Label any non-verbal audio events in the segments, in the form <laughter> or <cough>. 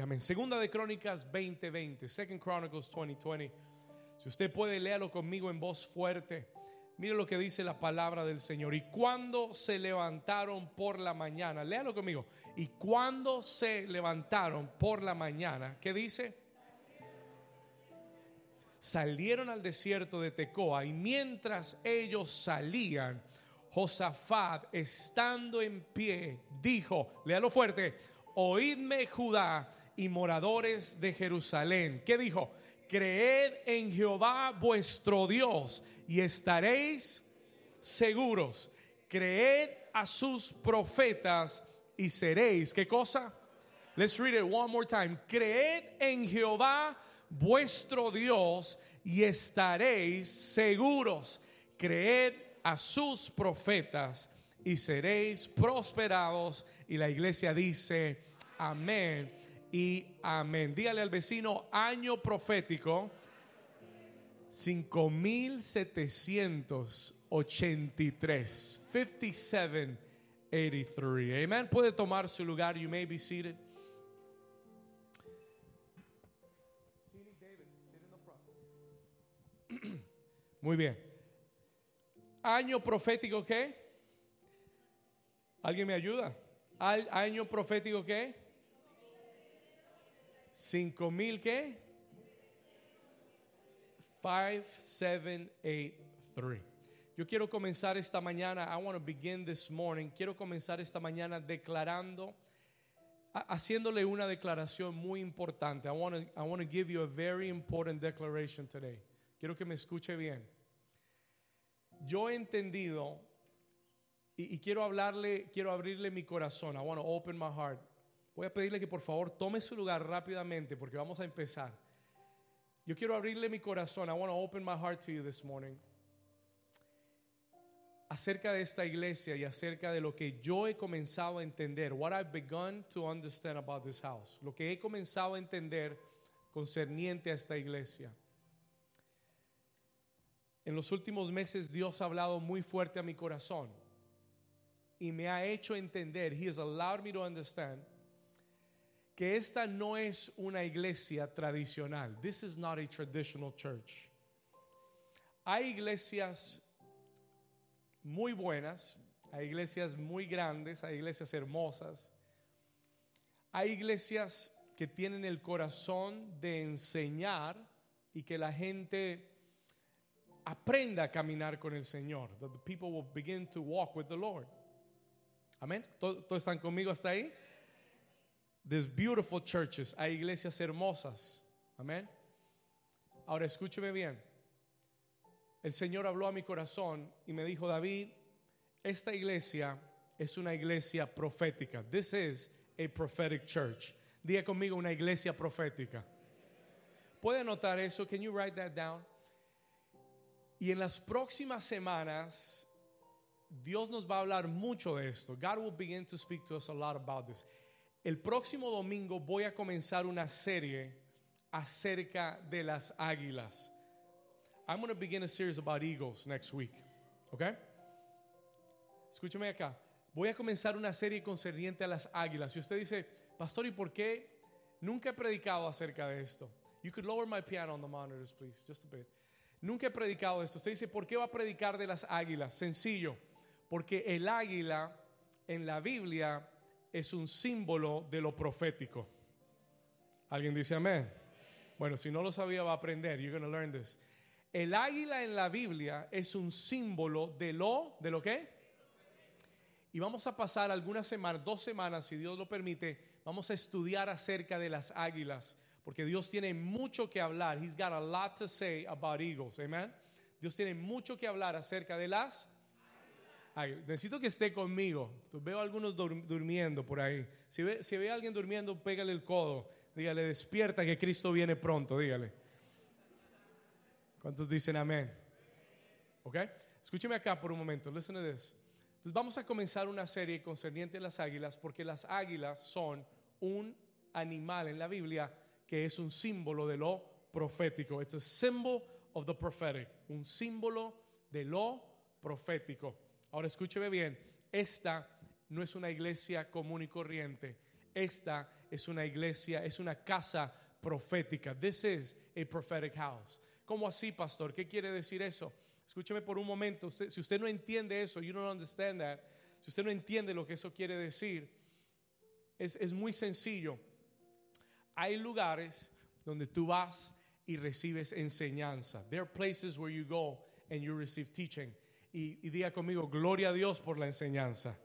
amén. Segunda de Crónicas 2020, Second Chronicles 2020. Si usted puede, léalo conmigo en voz fuerte. Mire lo que dice la palabra del Señor. Y cuando se levantaron por la mañana, léalo conmigo. Y cuando se levantaron por la mañana, ¿qué dice? Salieron al desierto de Tecoa y mientras ellos salían, Josafat, estando en pie, dijo, léalo fuerte, oídme Judá y moradores de Jerusalén. ¿Qué dijo? Creed en Jehová vuestro Dios y estaréis seguros. Creed a sus profetas y seréis. ¿Qué cosa? Let's read it one more time. Creed en Jehová vuestro Dios y estaréis seguros. Creed a sus profetas y seréis prosperados. Y la iglesia dice, amén y amén. Dígale al vecino, año profético 5783. 5783. Amen. Puede tomar su lugar. You may be seated. <clears throat> Muy bien. Año profético qué? ¿Alguien me ayuda? Año profético qué? Cinco mil qué? 5783. Yo quiero comenzar esta mañana, I want to begin this morning, quiero comenzar esta mañana declarando, haciéndole una declaración muy importante. I want to, I want to give you a very important declaration today. Quiero que me escuche bien. Yo he entendido y, y quiero hablarle, quiero abrirle mi corazón. I want to open my heart. Voy a pedirle que por favor tome su lugar rápidamente porque vamos a empezar. Yo quiero abrirle mi corazón. I want to open my heart to you this morning. Acerca de esta iglesia y acerca de lo que yo he comenzado a entender. What I've begun to understand about this house. Lo que he comenzado a entender concerniente a esta iglesia. En los últimos meses Dios ha hablado muy fuerte a mi corazón y me ha hecho entender, He has allowed me to understand que esta no es una iglesia tradicional. This is not a traditional church. Hay iglesias muy buenas, hay iglesias muy grandes, hay iglesias hermosas. Hay iglesias que tienen el corazón de enseñar y que la gente aprenda a caminar con el Señor. That the people will begin to walk with the Lord. Amén. ¿Todos están conmigo hasta ahí? There's beautiful churches, hay iglesias hermosas. Amén. Ahora escúcheme bien. El Señor habló a mi corazón y me dijo, David, esta iglesia es una iglesia profética. This is a prophetic church. Diga conmigo una iglesia profética. ¿Puede anotar eso? Can you write that down? Y en las próximas semanas Dios nos va a hablar mucho de esto. God will begin to speak to us a lot about this. El próximo domingo voy a comenzar una serie acerca de las águilas. I'm going to begin a series about eagles next week. ¿Ok? Escúcheme acá. Voy a comenzar una serie concerniente a las águilas. Si usted dice, Pastor, ¿y por qué nunca he predicado acerca de esto? You could lower my piano on the monitors, please, just a bit. Nunca he predicado esto. Usted dice, ¿por qué va a predicar de las águilas? Sencillo, porque el águila en la Biblia es un símbolo de lo profético. ¿Alguien dice amén? Bueno, si no lo sabía va a aprender. You're going to learn this. El águila en la Biblia es un símbolo de lo, ¿de lo qué? Y vamos a pasar algunas semanas, dos semanas, si Dios lo permite, vamos a estudiar acerca de las águilas, porque Dios tiene mucho que hablar. He's got a lot to say about eagles, amen. Dios tiene mucho que hablar acerca de las necesito que esté conmigo. Veo a algunos durmiendo por ahí. Si ve, si ve a alguien durmiendo, pégale el codo. Dígale, despierta que Cristo viene pronto. Dígale. ¿Cuántos dicen amén? ¿Ok? Escúcheme acá por un momento. Listen to this. Entonces vamos a comenzar una serie concerniente a las águilas porque las águilas son un animal en la Biblia que es un símbolo de lo profético. It's a symbol of the prophetic. Un símbolo de lo profético. Ahora escúcheme bien, esta no es una iglesia común y corriente. Esta es una iglesia, es una casa profética. This is a prophetic house. ¿Cómo así, pastor? ¿Qué quiere decir eso? Escúcheme por un momento. si usted no entiende eso, you don't understand that. Si usted no entiende lo que eso quiere decir, es, es muy sencillo. Hay lugares donde tú vas y recibes enseñanza. There are places where you go and you receive teaching. Y, diga conmigo, gloria a Dios por la enseñanza.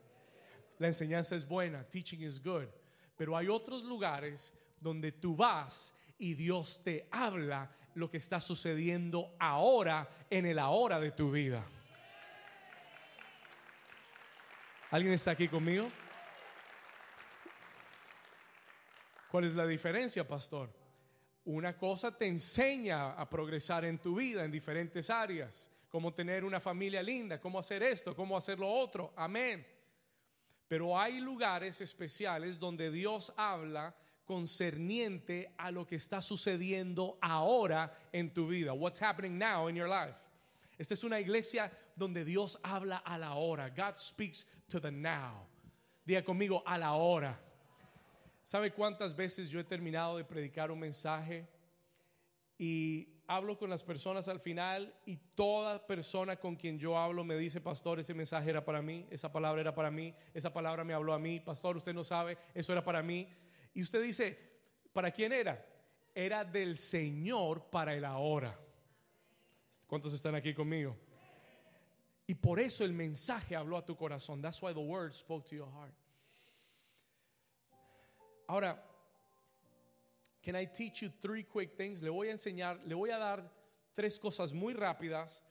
La enseñanza es buena, teaching is good. Pero hay otros lugares donde tú vas y Dios te habla lo que está sucediendo ahora en el ahora de tu vida. ¿Alguien está aquí conmigo? ¿Cuál es la diferencia, pastor? Una cosa te enseña a progresar en tu vida en diferentes áreas, cómo tener una familia linda, cómo hacer esto, cómo hacer lo otro. Amén. Pero hay lugares especiales donde Dios habla concerniente a lo que está sucediendo ahora en tu vida. What's happening now in your life. Esta es una iglesia donde Dios habla a la hora. God speaks to the now. Diga conmigo, a la hora. ¿Sabe cuántas veces yo he terminado de predicar un mensaje y hablo con las personas al final y toda persona con quien yo hablo me dice, pastor, ese mensaje era para mí, esa palabra era para mí, esa palabra me habló a mí, pastor, usted no sabe, eso era para mí. Y usted dice, ¿para quién era? Era del Señor para el ahora. ¿Cuántos están aquí conmigo? Y por eso el mensaje habló a tu corazón. That's why the word spoke to your heart. Ahora, can I teach you three quick things? Le voy a enseñar, le voy a dar tres cosas muy rápidas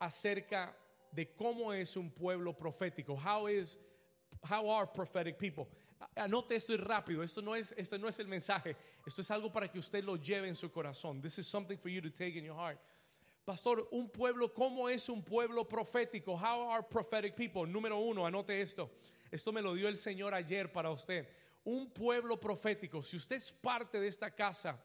acerca de cómo es un pueblo profético. How is how are prophetic people? Anote esto rápido. Esto no es esto no es el mensaje. Esto es algo para que usted lo lleve en su corazón. This is something for you to take in your heart. Pastor, un pueblo, ¿cómo es un pueblo profético? How are prophetic people? Número uno, anote esto. Esto me lo dio el Señor ayer para usted un pueblo profético, si usted es parte de esta casa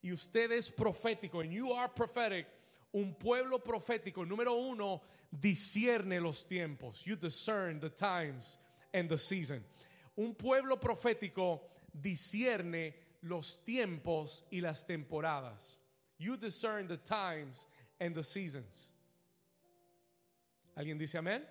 y usted es profético, and you are prophetic, un pueblo profético, número uno, discierne los tiempos. You discern the times and the season. Un pueblo profético discierne los tiempos y las temporadas. You discern the times and the seasons. ¿Alguien dice amén?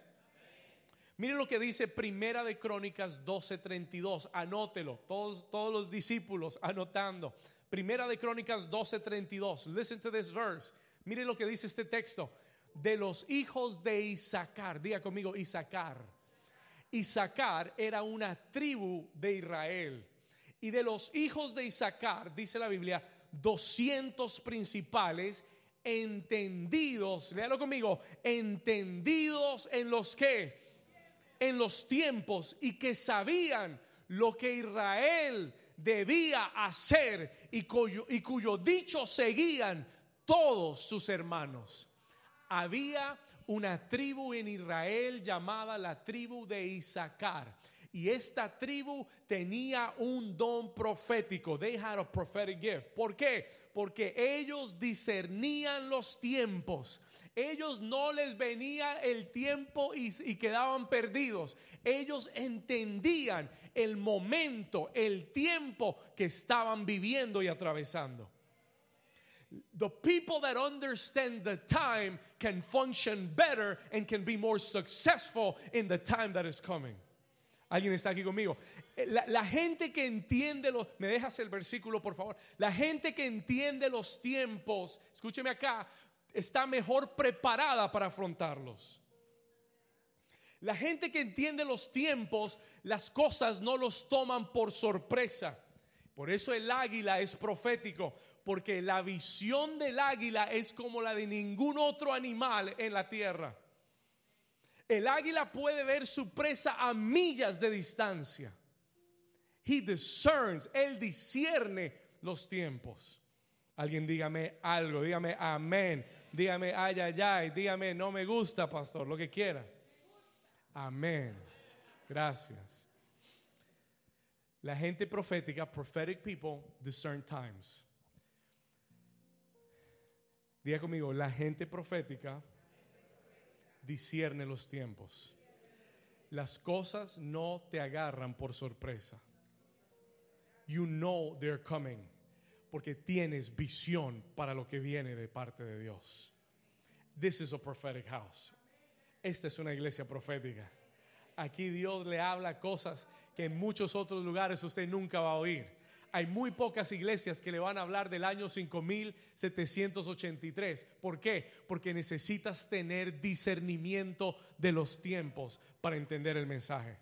Miren lo que dice Primera de Crónicas 12:32. Anótelo, todos, todos los discípulos anotando. Primera de Crónicas 12:32. Listen to this verse. Miren lo que dice este texto. De los hijos de Isaacar, diga conmigo Isaacar. Isaacar era una tribu de Israel. Y de los hijos de Isaacar, dice la Biblia, 200 principales entendidos, léalo conmigo, entendidos en los que en los tiempos y que sabían lo que Israel debía hacer y cuyo, y cuyo dicho seguían todos sus hermanos. Había una tribu en Israel llamada la tribu de Isaacar. Y esta tribu tenía un don profético. They had a prophetic gift. ¿Por qué? Porque ellos discernían los tiempos ellos no les venía el tiempo y, quedaban perdidos. Ellos entendían el momento, el tiempo que estaban viviendo y atravesando. The people that understand the time can function better and can be more successful in the time that is coming. ¿Alguien está aquí conmigo? Eh, la, la, gente que entiende los, me dejas el versículo por favor, la gente que entiende los tiempos, escúcheme acá, está mejor preparada para afrontarlos. La gente que entiende los tiempos, las cosas no los toman por sorpresa. Por eso el águila es profético, porque la visión del águila es como la de ningún otro animal en la tierra. El águila puede ver su presa a millas de distancia. He discerns, él discierne los tiempos. Alguien dígame algo, dígame amén. Dígame, ay, ay, ay. Dígame, no me gusta, pastor, lo que quiera. Amén. Gracias. La gente profética, prophetic people, discern times. Diga conmigo, la gente profética discierne los tiempos. Las cosas no te agarran por sorpresa. you know they're coming. Porque tienes visión para lo que viene de parte de Dios. This is a prophetic house. Esta es una iglesia profética. Aquí Dios le habla cosas que en muchos otros lugares usted nunca va a oír. Hay muy pocas iglesias que le van a hablar del año 5783. ¿Por qué? Porque necesitas tener discernimiento de los tiempos para entender el mensaje.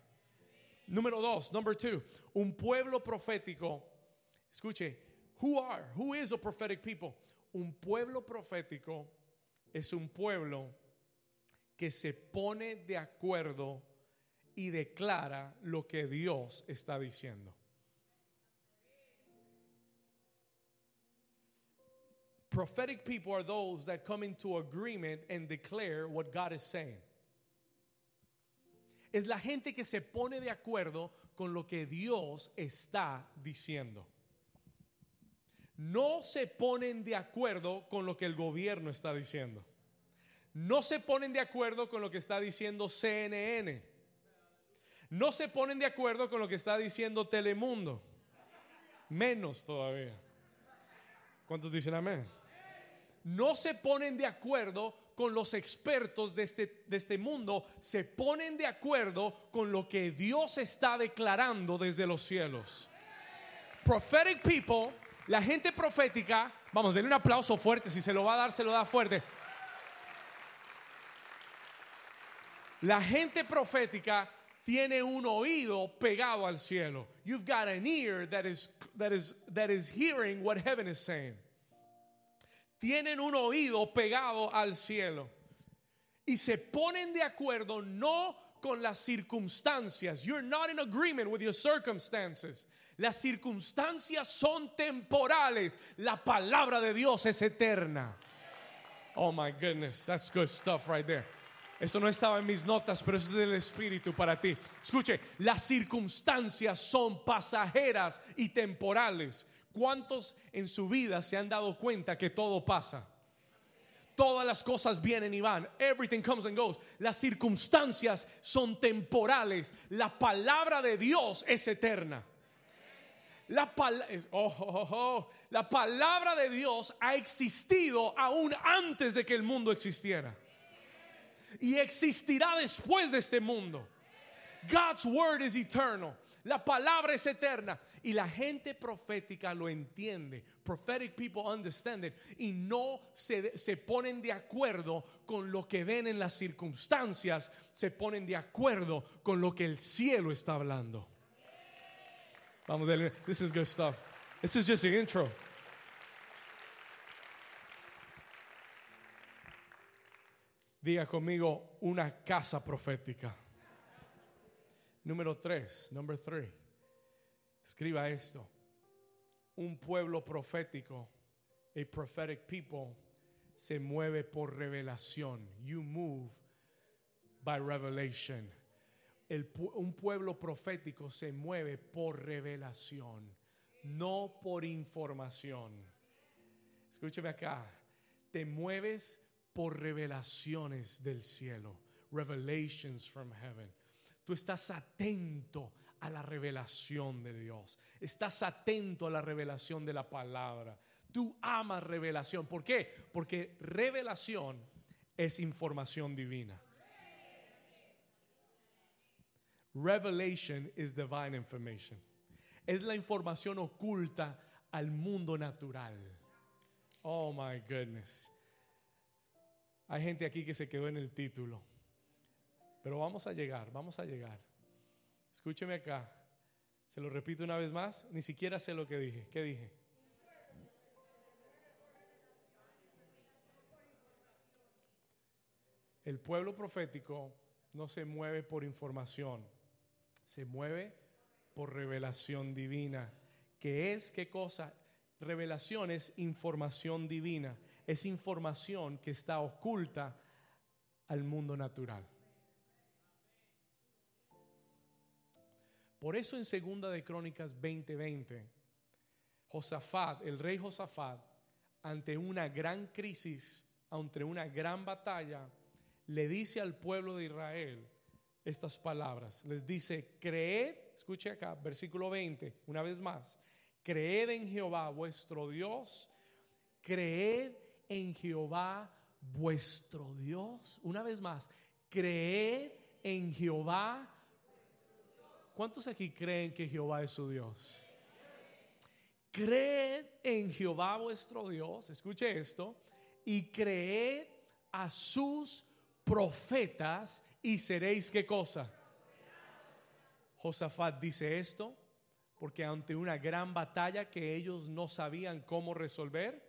Número dos, number two, un pueblo profético. Escuche, who are, who is a prophetic people? Un pueblo profético es un pueblo que se pone de acuerdo y declara lo que Dios está diciendo. Prophetic people are those that come into agreement and declare what God is saying. Es la gente que se pone de acuerdo con lo que Dios está diciendo. No se ponen de acuerdo con lo que el gobierno está diciendo. No se ponen de acuerdo con lo que está diciendo CNN. No se ponen de acuerdo con lo que está diciendo Telemundo. Menos todavía. ¿Cuántos dicen amén? no se ponen de acuerdo con los expertos de este, de este mundo, se ponen de acuerdo con lo que Dios está declarando desde los cielos. Prophetic people, la gente profética, vamos, denle un aplauso fuerte, si se lo va a dar, se lo da fuerte. La gente profética tiene un oído pegado al cielo. You've got an ear that is, that is, that is hearing what heaven is saying tienen un oído pegado al cielo y se ponen de acuerdo no con las circunstancias. You're not in agreement with your circumstances. Las circunstancias son temporales. La palabra de Dios es eterna. Oh my goodness, that's good stuff right there. Eso no estaba en mis notas, pero eso es del Espíritu para ti. Escuche, las circunstancias son pasajeras y temporales. ¿Cuántos en su vida se han dado cuenta que todo pasa? Todas las cosas vienen y van. Everything comes and goes. Las circunstancias son temporales. La palabra de Dios es eterna. La, oh, oh, oh, la palabra de Dios ha existido aún antes de que el mundo existiera. Y existirá después de este mundo. God's word is eternal. La palabra es eterna y la gente profética lo entiende. Prophetic people understand it y no se, se, ponen de acuerdo con lo que ven en las circunstancias, se ponen de acuerdo con lo que el cielo está hablando. Vamos, this is good stuff. This is just an intro. Diga conmigo una casa profética. Número tres, number three. Escriba esto. Un pueblo profético, a prophetic people, se mueve por revelación. You move by revelation. El, un pueblo profético se mueve por revelación, no por información. Escúcheme acá. Te mueves por revelaciones del cielo. Revelations from heaven. Tú estás atento a la revelación de Dios. Estás atento a la revelación de la palabra. Tú amas revelación. ¿Por qué? Porque revelación es información divina. Revelation is divine information. Es la información oculta al mundo natural. Oh my goodness. Hay gente aquí que se quedó en el título. Pero vamos a llegar, vamos a llegar. Escúcheme acá. Se lo repito una vez más, ni siquiera sé lo que dije. ¿Qué dije? El pueblo profético no se mueve por información, se mueve por revelación divina. ¿Qué es qué cosa? Revelación es información divina, es información que está oculta al mundo natural. Por eso en segunda de Crónicas 20:20, Josafat, el rey Josafat, ante una gran crisis, ante una gran batalla, le dice al pueblo de Israel estas palabras. Les dice, creed, escuche acá, versículo 20, una vez más, Creed en Jehová vuestro Dios. Creed en Jehová vuestro Dios. Una vez más, creed en Jehová. ¿Cuántos aquí creen que Jehová es su Dios? Creed en Jehová vuestro Dios. Escuche esto. Y creed a sus profetas y seréis qué cosa. Josafat dice esto porque ante una gran batalla que ellos no sabían cómo resolver,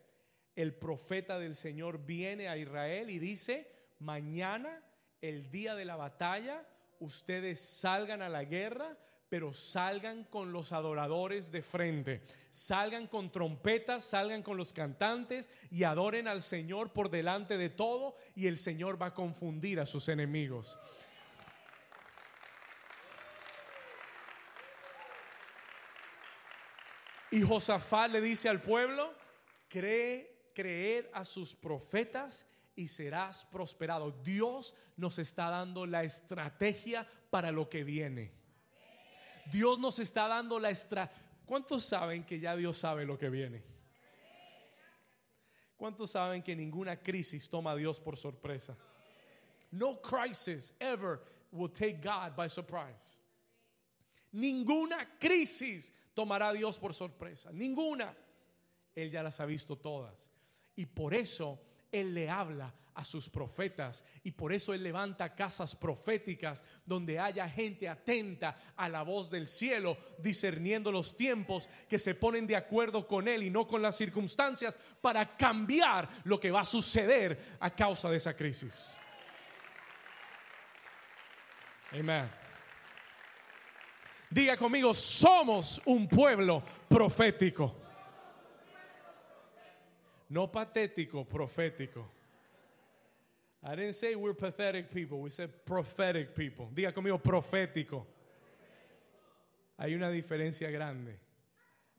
el profeta del Señor viene a Israel y dice, mañana, el día de la batalla, ustedes salgan a la guerra, pero salgan con los adoradores de frente, salgan con trompetas, salgan con los cantantes y adoren al Señor por delante de todo y el Señor va a confundir a sus enemigos. Y Josafat le dice al pueblo, cree, creed a sus profetas y serás prosperado. Dios nos está dando la estrategia para lo que viene. Dios nos está dando la estrategia. ¿Cuántos saben que ya Dios sabe lo que viene? ¿Cuántos saben que ninguna crisis toma a Dios por sorpresa? No crisis ever will take God by surprise. Ninguna crisis tomará a Dios por sorpresa. Ninguna. Él ya las ha visto todas. Y por eso Él le habla a sus profetas. Y por eso Él levanta casas proféticas donde haya gente atenta a la voz del cielo, discerniendo los tiempos que se ponen de acuerdo con Él y no con las circunstancias para cambiar lo que va a suceder a causa de esa crisis. Amén. Diga conmigo, somos un pueblo profético. No patético, profético. I didn't say we're pathetic people, we said prophetic people. Diga conmigo, profético. Hay una diferencia grande.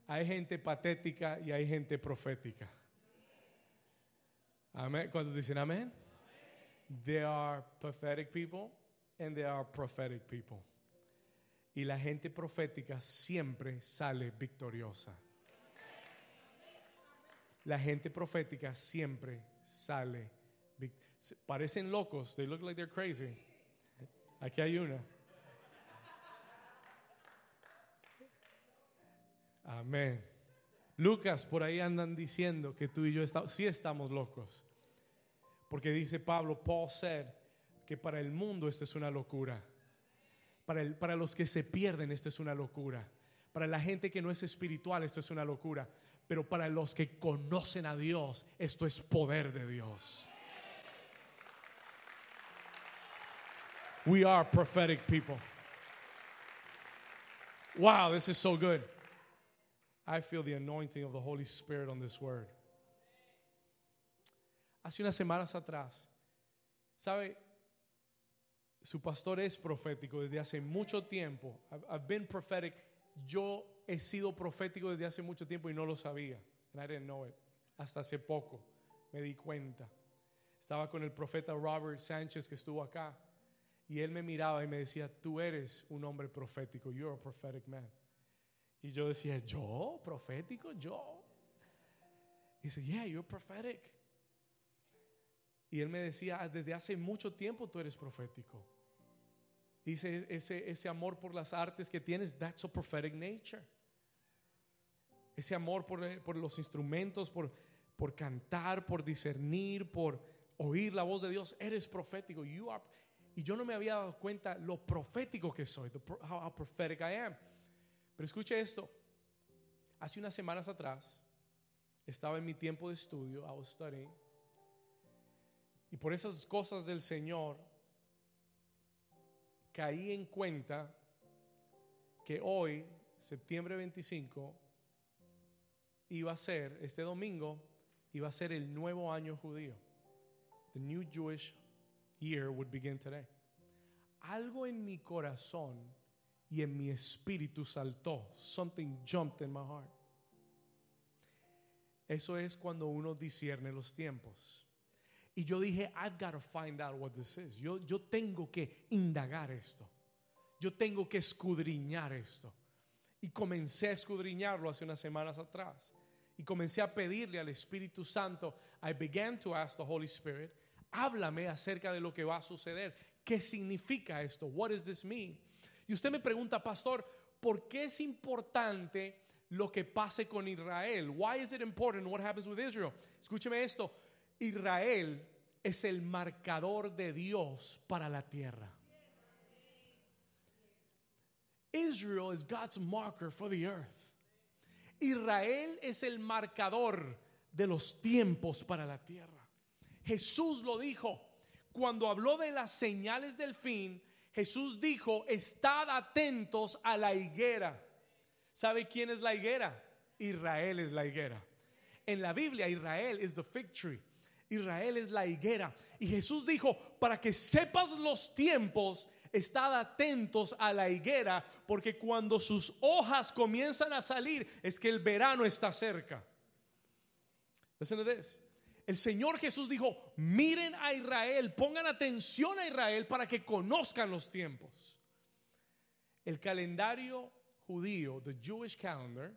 Hay gente patética y hay gente profética. Amén. Cuando dicen amén? There are pathetic people and there are prophetic people. Y la gente profética siempre sale victoriosa. La gente profética siempre sale. Parecen locos. They look like they're crazy. Aquí hay una. Amén. Lucas, por ahí andan diciendo que tú y yo estamos, sí estamos locos. Porque dice Pablo, Paul said que para el mundo esto es una locura. Para, para los que se pierden, esto es una locura. Para la gente que no es espiritual, esto es una locura. Pero para los que conocen a Dios, esto es poder de Dios. We are prophetic people. Wow, this is so good. I feel the anointing of the Holy Spirit on this word. Hace unas semanas atrás, ¿sabe? Su pastor es profético desde hace mucho tiempo. I've, been prophetic. Yo he sido profético desde hace mucho tiempo y no lo sabía. And I didn't know it. Hasta hace poco me di cuenta. Estaba con el profeta Robert Sánchez que estuvo acá y él me miraba y me decía, tú eres un hombre profético. You're a prophetic man. Y yo decía, ¿yo? ¿Profético? ¿Yo? Dice, yeah, you're prophetic. Y él me decía, desde hace mucho tiempo tú eres profético. Dice ese, ese amor por las artes que tienes, that's a prophetic nature. Ese amor por, eh, por los instrumentos, por, por cantar, por discernir, por oír la voz de Dios, eres profético. You are, y yo no me había dado cuenta lo profético que soy, how, how prophetic I am. Pero escuche esto. Hace unas semanas atrás estaba en mi tiempo de estudio, I was studying, y por esas cosas del Señor caí en cuenta que hoy, septiembre 25, iba a ser, este domingo, iba a ser el nuevo año judío. The new Jewish year would begin today. Algo en mi corazón y en mi espíritu saltó. Something jumped in my heart. Eso es cuando uno discierne los tiempos. Y yo dije, I've got to find out what this is. Yo, yo tengo que indagar esto. Yo tengo que escudriñar esto. Y comencé a escudriñarlo hace unas semanas atrás. Y comencé a pedirle al Espíritu Santo. I began to ask the Holy Spirit, háblame acerca de lo que va a suceder. ¿Qué significa esto? What does this mean? Y usted me pregunta, pastor, ¿por qué es importante lo que pase con Israel? Why is it important what happens with Israel? Escúcheme esto. Israel es el marcador de Dios para la tierra. Israel is God's marker for the earth. Israel es el marcador de los tiempos para la tierra. Jesús lo dijo cuando habló de las señales del fin. Jesús dijo, estad atentos a la higuera. ¿Sabe quién es la higuera? Israel es la higuera. En la Biblia, Israel es the fig tree. Israel es la higuera. Y Jesús dijo, para que sepas los tiempos, estad atentos a la higuera, porque cuando sus hojas comienzan a salir, es que el verano está cerca. El Señor Jesús dijo, miren a Israel, pongan atención a Israel para que conozcan los tiempos. El calendario judío, the Jewish calendar,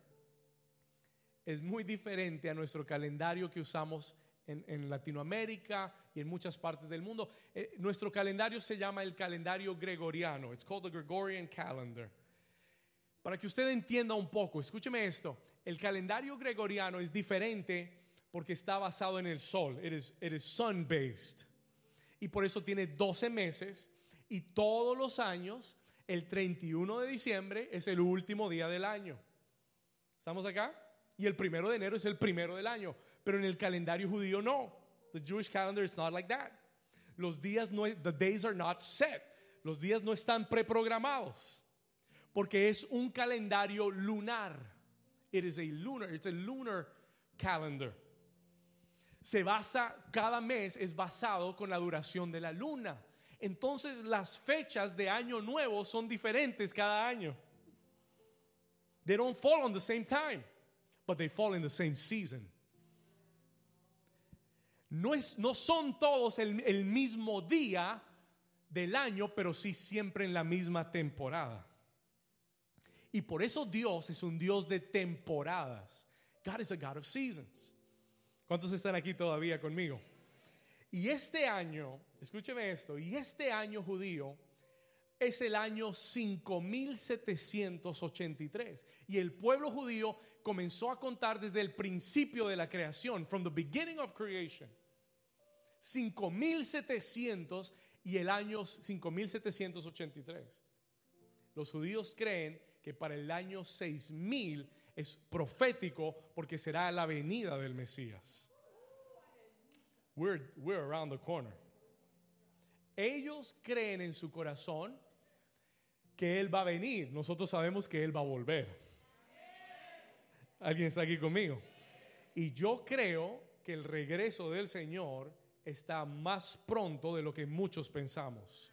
es muy diferente a nuestro calendario que usamos en, Latinoamérica y en muchas partes del mundo. Eh, nuestro calendario se llama el calendario gregoriano. It's called the Gregorian calendar. Para que usted entienda un poco, escúcheme esto. El calendario gregoriano es diferente porque está basado en el sol. It is, it is sun-based. Y por eso tiene 12 meses y todos los años, el 31 de diciembre es el último día del año. ¿Estamos acá? Y el primero de enero es el primero del año. Pero en el calendario judío no. The Jewish calendar is not like that. Los días no, the days are not set. Los días no están preprogramados. Porque es un calendario lunar. It is a lunar, it's a lunar calendar. Se basa, cada mes es basado con la duración de la luna. Entonces las fechas de año nuevo son diferentes cada año. They don't fall on the same time, but they fall in the same season. No, es, no son todos el, el mismo día del año, pero sí siempre en la misma temporada. Y por eso Dios es un Dios de temporadas. God is a God of seasons. ¿Cuántos están aquí todavía conmigo? Y este año, escúcheme esto, y este año judío es el año 5783. Y el pueblo judío comenzó a contar desde el principio de la creación, from the beginning of creation. 5700 y el año 5783. Los judíos creen que para el año 6000 es profético porque será la venida del Mesías. We're, we're around the corner. Ellos creen en su corazón que Él va a venir. Nosotros sabemos que Él va a volver. ¿Alguien está aquí conmigo? Y yo creo que el regreso del Señor está más pronto de lo que muchos pensamos.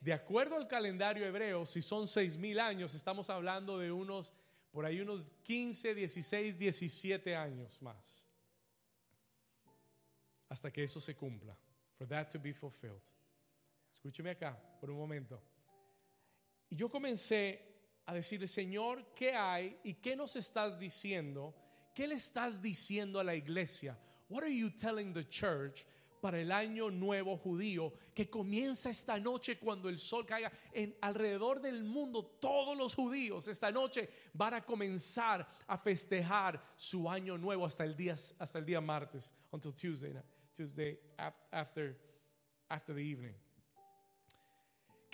De acuerdo al calendario hebreo, si son seis mil años, estamos hablando de unos, por ahí unos 15, 16, 17 años más. Hasta que eso se cumpla. For that to be fulfilled. Escúcheme acá por un momento. Y yo comencé a decirle, Señor, ¿qué hay y qué nos estás diciendo? ¿Qué le estás diciendo a la iglesia? What are you telling the church para el año nuevo judío que comienza esta noche cuando el sol caiga en alrededor del mundo todos los judíos esta noche van a comenzar a festejar su año nuevo hasta el día hasta el día martes until Tuesday Tuesday after after the evening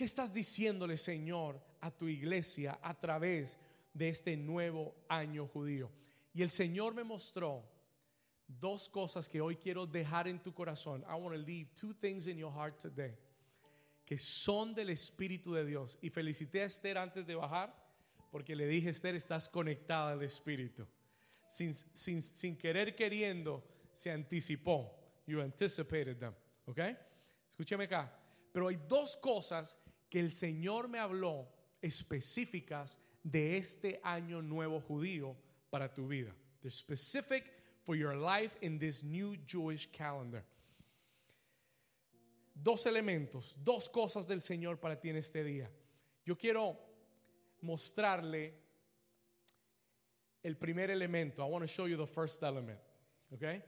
¿Qué estás diciéndole, Señor, a tu iglesia a través de este nuevo año judío? Y el Señor me mostró dos cosas que hoy quiero dejar en tu corazón. I want to leave two things in your heart today que son del Espíritu de Dios. Y felicité a Esther antes de bajar porque le dije, Esther, estás conectada al Espíritu. Sin, sin, sin querer queriendo, se anticipó. You anticipated them. ¿Ok? Escúchame acá. Pero hay dos cosas que el Señor me habló específicas de este año nuevo judío para tu vida. The specific for your life in this new Jewish calendar. Dos elementos, dos cosas del Señor para ti en este día. Yo quiero mostrarle el primer elemento. I want to show you the first element. Okay?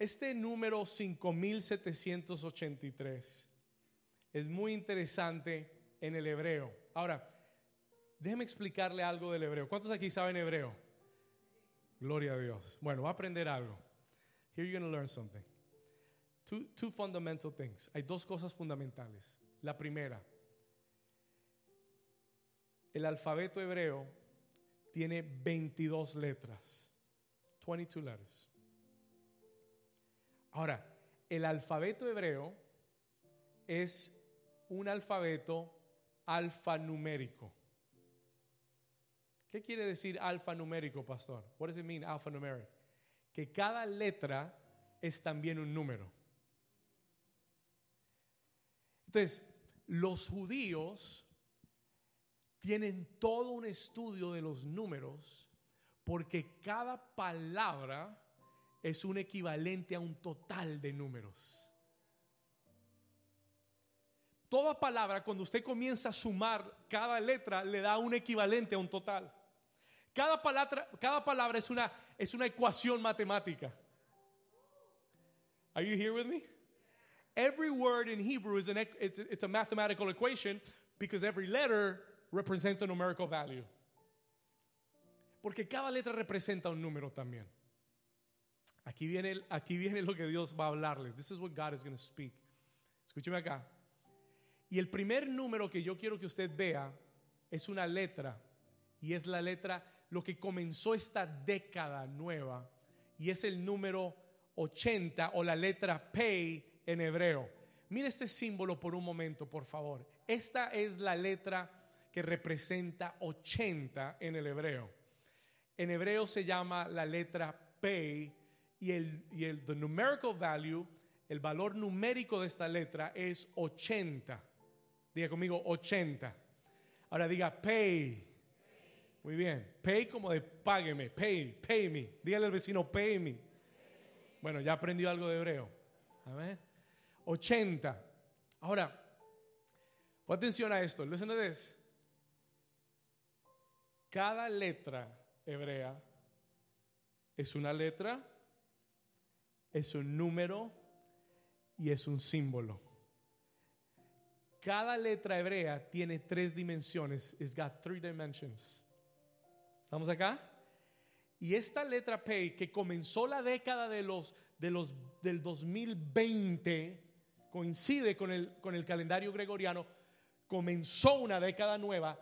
Este número 5783 es muy interesante en el hebreo. Ahora, déjeme explicarle algo del hebreo. ¿Cuántos aquí saben hebreo? Gloria a Dios. Bueno, va a aprender algo. Here you're going to learn something. Two, two fundamental things. Hay dos cosas fundamentales. La primera, el alfabeto hebreo tiene 22 letras. 22 letters. Ahora, el alfabeto hebreo es un alfabeto alfanumérico. ¿Qué quiere decir alfanumérico, pastor? What does it mean alphanumeric? Que cada letra es también un número. Entonces, los judíos tienen todo un estudio de los números porque cada palabra es un equivalente a un total de números. Toda palabra, cuando usted comienza a sumar cada letra, le da un equivalente a un total. Cada palabra, cada palabra es, una, es una ecuación matemática. Are you here with me? Every word in Hebrew is an, it's, it's a mathematical equation because every letter represents a numerical value. Porque cada letra representa un número también. Aquí viene, aquí viene lo que Dios va a hablarles. This is what God is going to speak. Escúcheme acá. Y el primer número que yo quiero que usted vea es una letra. Y es la letra, lo que comenzó esta década nueva. Y es el número 80 o la letra Pei en hebreo. Mire este símbolo por un momento, por favor. Esta es la letra que representa 80 en el hebreo. En hebreo se llama la letra Pei y el, y el the numerical value, el valor numérico de esta letra es 80. Diga conmigo 80. Ahora diga pay. Muy bien. Pay como de págueme. Pay, pay me. Dígale al vecino, pay me. Bueno, ya aprendió algo de hebreo. A ver. 80. Ahora, atención a esto. Listen to this. Cada letra hebrea es una letra es un número y es un símbolo. Cada letra hebrea tiene tres dimensiones. It's got three dimensions. ¿Estamos acá? Y esta letra P, que comenzó la década de los, de los, del 2020, coincide con el, con el calendario gregoriano, comenzó una década nueva.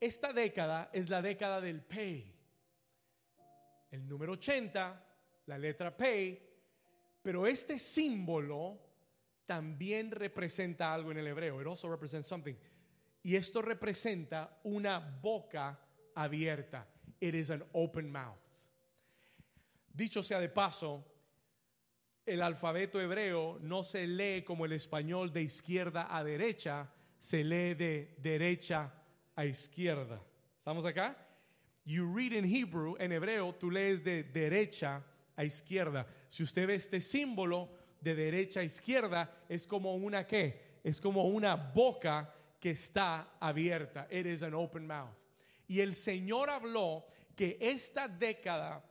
Esta década es la década del P. El número 80, la letra P, pero este símbolo también representa algo en el hebreo. It also represents something. Y esto representa una boca abierta. It is an open mouth. Dicho sea de paso, el alfabeto hebreo no se lee como el español de izquierda a derecha, se lee de derecha a izquierda. ¿Estamos acá? You read in Hebrew, en hebreo, tú lees de derecha a izquierda. Si usted ve este símbolo de derecha a izquierda, es como una qué? Es como una boca que está abierta. It is an open mouth. Y el Señor habló que esta década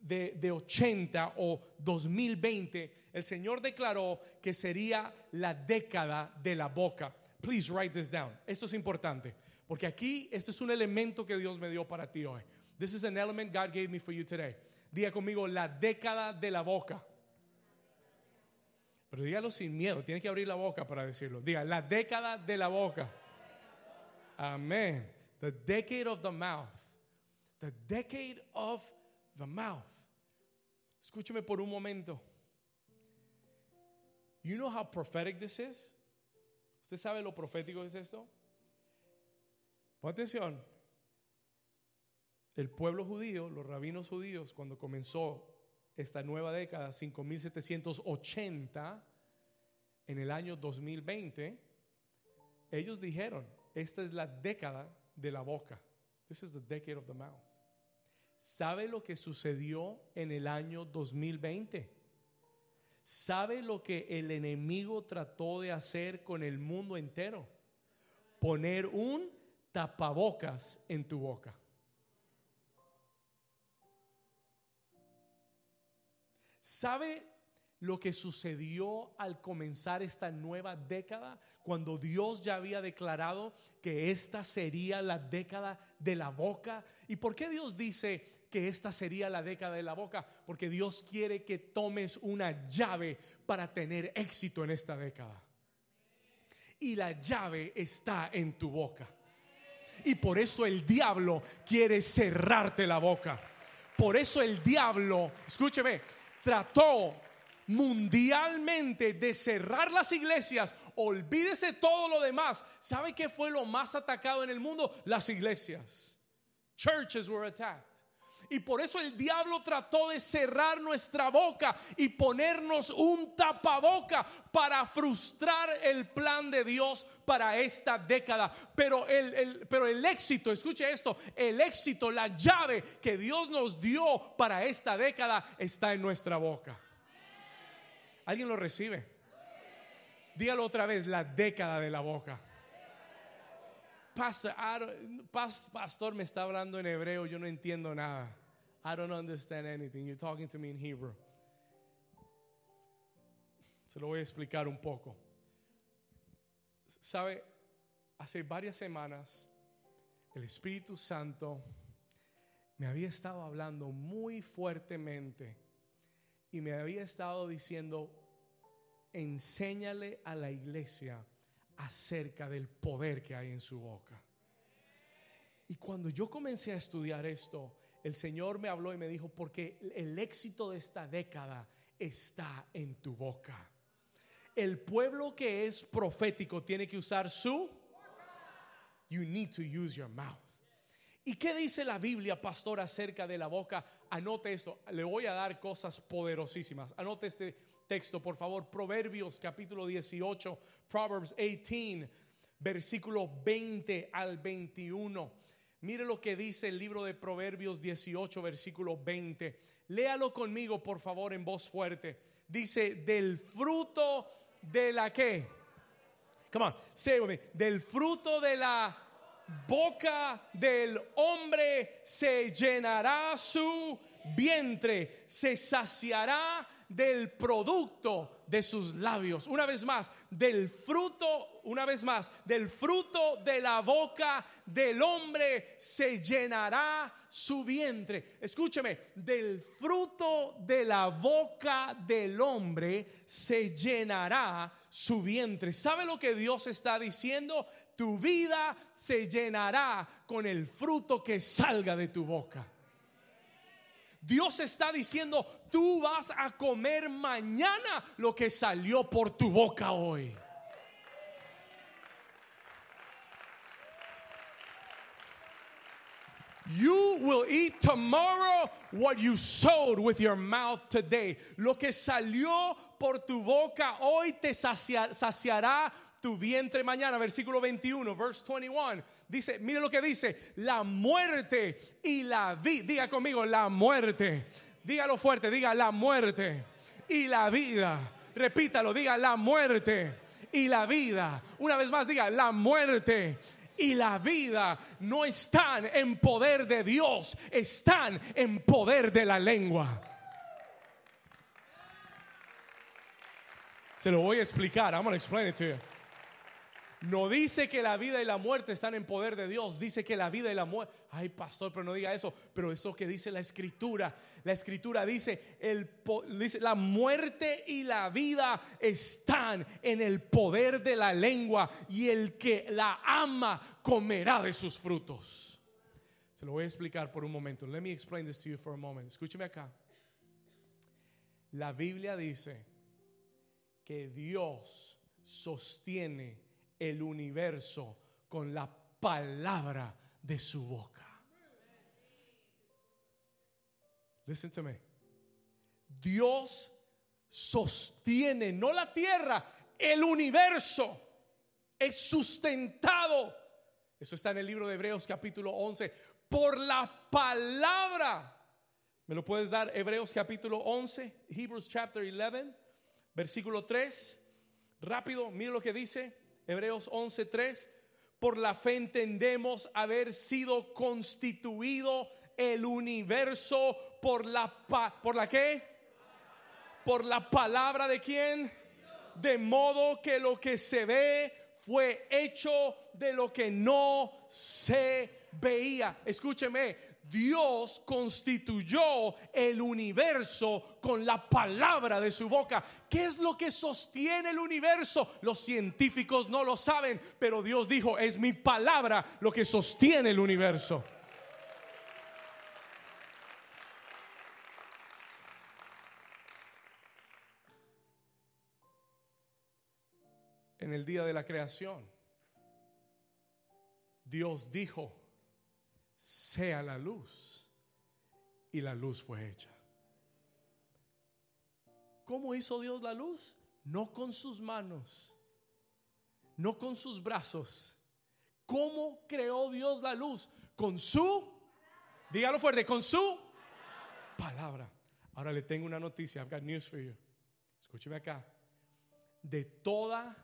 de, de 80 o 2020, el Señor declaró que sería la década de la boca. Please write this down. Esto es importante, porque aquí este es un elemento que Dios me dio para ti hoy. This is an element God gave me for you today. Diga conmigo, la década de la boca. Pero dígalo sin miedo, tiene que abrir la boca para decirlo. Diga, la década de la boca. Amén. The decade of the mouth. The decade of the mouth. Escúcheme por un momento. You know how prophetic this is? ¿Usted sabe lo profético que es esto? Pon atención el pueblo judío, los rabinos judíos, cuando comenzó esta nueva década, 5780, en el año 2020, ellos dijeron, esta es la década de la boca. This is the decade of the mouth. ¿Sabe lo que sucedió en el año 2020? ¿Sabe lo que el enemigo trató de hacer con el mundo entero? Poner un tapabocas en tu boca. ¿Sabe lo que sucedió al comenzar esta nueva década, cuando Dios ya había declarado que esta sería la década de la boca. ¿Y por qué Dios dice que esta sería la década de la boca? Porque Dios quiere que tomes una llave para tener éxito en esta década. Y la llave está en tu boca. Y por eso el diablo quiere cerrarte la boca. Por eso el diablo, escúcheme, trató mundialmente de cerrar las iglesias, olvídese todo lo demás. ¿Sabe qué fue lo más atacado en el mundo? Las iglesias. Churches were attacked. Y por eso el diablo trató de cerrar nuestra boca y ponernos un tapaboca para frustrar el plan de Dios para esta década. Pero el, pero el éxito, escuche esto, el éxito, la llave que Dios nos dio para esta década está en nuestra boca. ¿Alguien lo recibe? Dígalo otra vez, la década de la boca. Pastor, pastor, me está hablando en hebreo, yo no entiendo nada. I don't understand anything. You're talking to me in Hebrew. Se lo voy a explicar un poco. Sabe, hace varias semanas el Espíritu Santo me había estado hablando muy fuertemente y me había estado diciendo, enséñale a la iglesia acerca del poder que hay en su boca. Y cuando yo comencé a estudiar esto, el Señor me habló y me dijo, porque el éxito de esta década está en tu boca. El pueblo que es profético tiene que usar su... You need to use your mouth. ¿Y qué dice la Biblia, pastor, acerca de la boca? Anote esto, le voy a dar cosas poderosísimas. Anote este texto, por favor. Proverbios capítulo 18, Proverbs 18, versículo 20 al 21. Mire lo que dice el libro de Proverbios 18, versículo 20. Léalo conmigo, por favor, en voz fuerte. Dice, del fruto de la que. Come on, me. Del fruto de la boca del hombre se llenará su vientre, se saciará del producto de sus labios. Una vez más, del fruto, una vez más, del fruto de la boca del hombre se llenará su vientre. Escúcheme, del fruto de la boca del hombre se llenará su vientre. ¿Sabe lo que Dios está diciendo? Tu vida se llenará con el fruto que salga de tu boca. Dios está diciendo, tú vas a comer mañana lo que salió por tu boca hoy. You will eat tomorrow what you sowed with your mouth today. Lo que salió por tu boca hoy te saciará tu vientre mañana. Versículo 21, verse 21. Dice, mire lo que dice, la muerte y la vida. Diga conmigo, la muerte. Dígalo fuerte, diga la muerte y la vida. Repítalo, diga la muerte y la vida. Una vez más, diga la muerte y la vida no están en poder de Dios, están en poder de la lengua. Se lo voy a explicar. I'm going to explain it to you. No dice que la vida y la muerte están en poder de Dios. Dice que la vida y la muerte. Ay, pastor, pero no diga eso. Pero eso que dice la escritura. La escritura dice, dice, la muerte y la vida están en el poder de la lengua. Y el que la ama comerá de sus frutos. Se lo voy a explicar por un momento. Let me explain this to you for a moment. Escúcheme acá. La Biblia dice que Dios sostiene el universo con la palabra de su boca. Listen to me. Dios sostiene no la tierra, el universo es sustentado. Eso está en el libro de Hebreos capítulo 11 por la palabra. ¿Me lo puedes dar Hebreos capítulo 11, Hebrews chapter 11, versículo 3? Rápido, mire lo que dice. Hebreos 11:3, por la fe entendemos haber sido constituido el universo por la pa- por la qué? Por la palabra de quién? De modo que lo que se ve fue hecho de lo que no se veía. Escúcheme, Dios constituyó el universo con la palabra de su boca. ¿Qué es lo que sostiene el universo? Los científicos no lo saben, pero Dios dijo, es mi palabra lo que sostiene el universo. En el día de la creación, Dios dijo, sea la luz, y la luz fue hecha. ¿Cómo hizo Dios la luz? No con sus manos, no con sus brazos. ¿Cómo creó Dios la luz? Con su, dígalo fuerte, con su palabra. Ahora le tengo una noticia. I've got news for you. Escúcheme acá. De toda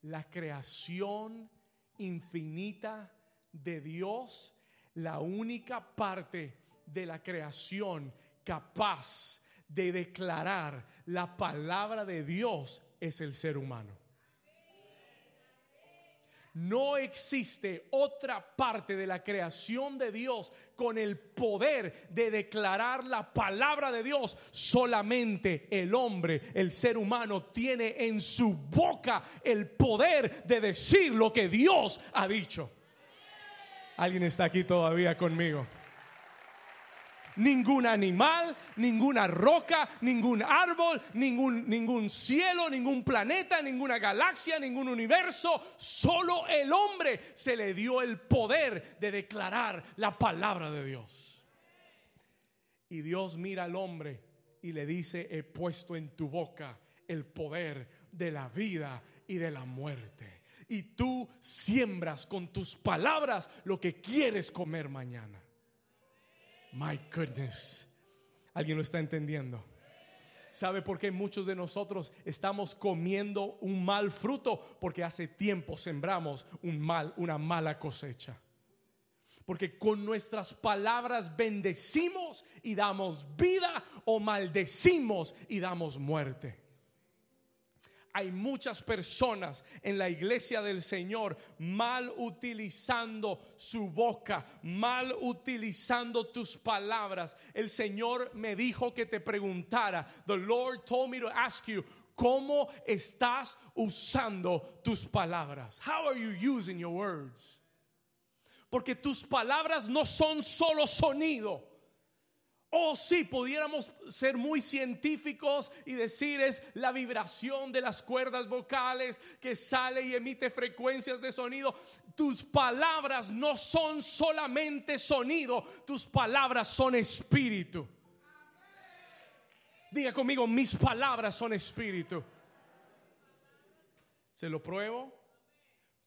la creación infinita de Dios, la única parte de la creación capaz de declarar la palabra de Dios es el ser humano. No existe otra parte de la creación de Dios con el poder de declarar la palabra de Dios. Solamente el hombre, el ser humano, tiene en su boca el poder de decir lo que Dios ha dicho. ¿Alguien está aquí todavía conmigo? ningún animal, ninguna roca, ningún árbol, ningún, ningún cielo, ningún planeta, ninguna galaxia, ningún universo. Solo el hombre se le dio el poder de declarar la palabra de Dios. Y Dios mira al hombre y le dice, he puesto en tu boca el poder de la vida y de la muerte. Y tú siembras con tus palabras lo que quieres comer mañana. My goodness. ¿Alguien lo está entendiendo? ¿Sabe por qué muchos de nosotros estamos comiendo un mal fruto? Porque hace tiempo sembramos un mal, una mala cosecha. Porque con nuestras palabras bendecimos y damos vida o maldecimos y damos muerte hay muchas personas en la iglesia del Señor mal utilizando su boca, mal utilizando tus palabras. El Señor me dijo que te preguntara, the Lord told me to ask you, ¿cómo estás usando tus palabras? How are you using your words? Porque tus palabras no son solo sonido. Oh, sí, pudiéramos ser muy científicos y decir es la vibración de las cuerdas vocales que sale y emite frecuencias de sonido. Tus palabras no son solamente sonido, tus palabras son espíritu. Diga conmigo, mis palabras son espíritu. Se lo pruebo.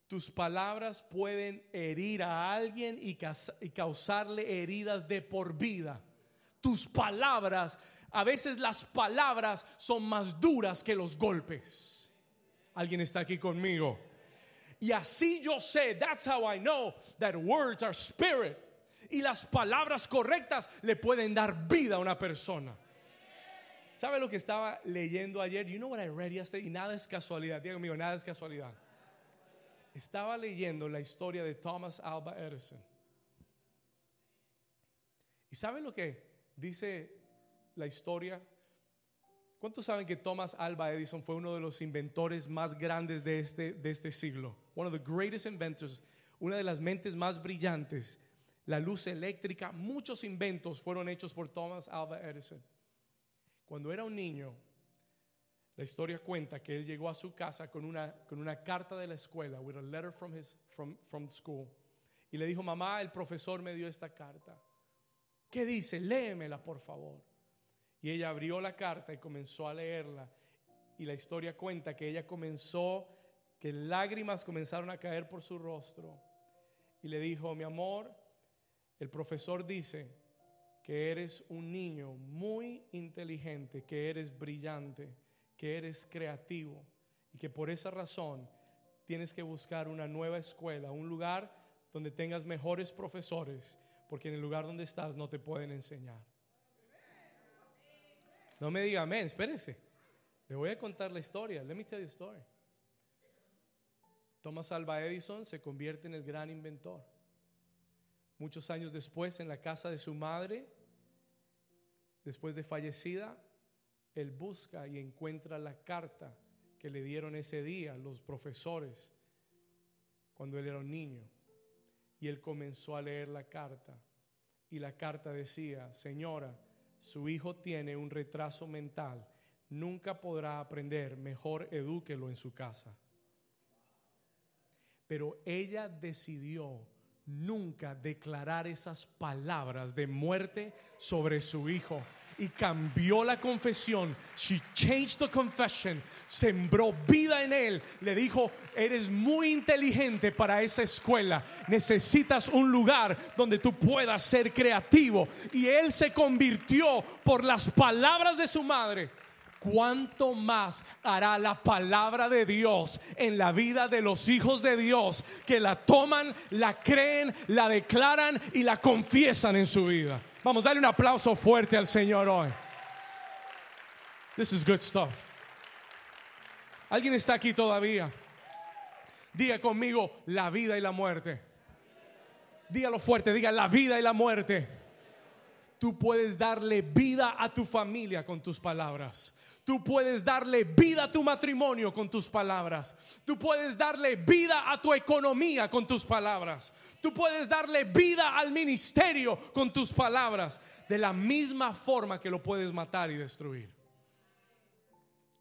Tus palabras pueden herir a alguien y causarle heridas de por vida tus palabras, a veces las palabras son más duras que los golpes. ¿Alguien está aquí conmigo? Y así yo sé, that's how I know that words are spirit. Y las palabras correctas le pueden dar vida a una persona. ¿Sabe lo que estaba leyendo ayer? You know what I read yesterday? Y nada es casualidad. Diga conmigo, nada es casualidad. Estaba leyendo la historia de Thomas Alba Edison. ¿Y sabe lo que dice la historia. ¿Cuántos saben que Thomas Alva Edison fue uno de los inventores más grandes de este, de este siglo? One of the greatest inventors, una de las mentes más brillantes. La luz eléctrica, muchos inventos fueron hechos por Thomas Alva Edison. Cuando era un niño, la historia cuenta que él llegó a su casa con una, con una carta de la escuela, with a letter from, his, from, from school, y le dijo, mamá, el profesor me dio esta carta. ¿Qué dice? Léemela, por favor. Y ella abrió la carta y comenzó a leerla. Y la historia cuenta que ella comenzó, que lágrimas comenzaron a caer por su rostro. Y le dijo, mi amor, el profesor dice que eres un niño muy inteligente, que eres brillante, que eres creativo y que por esa razón tienes que buscar una nueva escuela, un lugar donde tengas mejores profesores, porque en el lugar donde estás no te pueden enseñar. No me diga amén, espérese. Le voy a contar la historia. Let me tell you the story. Thomas Alva Edison se convierte en el gran inventor. Muchos años después, en la casa de su madre, después de fallecida, él busca y encuentra la carta que le dieron ese día los profesores cuando él era un niño. Y él comenzó a leer la carta. Y la carta decía, señora, su hijo tiene un retraso mental, nunca podrá aprender, mejor edúquelo en su casa. Pero ella decidió nunca declarar esas palabras de muerte sobre su hijo y cambió la confesión. She changed the confession, sembró vida en él. Le dijo, eres muy inteligente para esa escuela. Necesitas un lugar donde tú puedas ser creativo. Y él se convirtió por las palabras de su madre cuánto más hará la palabra de Dios en la vida de los hijos de Dios que la toman, la creen, la declaran y la confiesan en su vida. Vamos, darle un aplauso fuerte al Señor hoy. This is good stuff. ¿Alguien está aquí todavía? Diga conmigo la vida y la muerte. Dígalo fuerte, diga la vida y la muerte. Tú puedes darle vida a tu familia con tus palabras. Tú puedes darle vida a tu matrimonio con tus palabras. Tú puedes darle vida a tu economía con tus palabras. Tú puedes darle vida al ministerio con tus palabras. De la misma forma que lo puedes matar y destruir.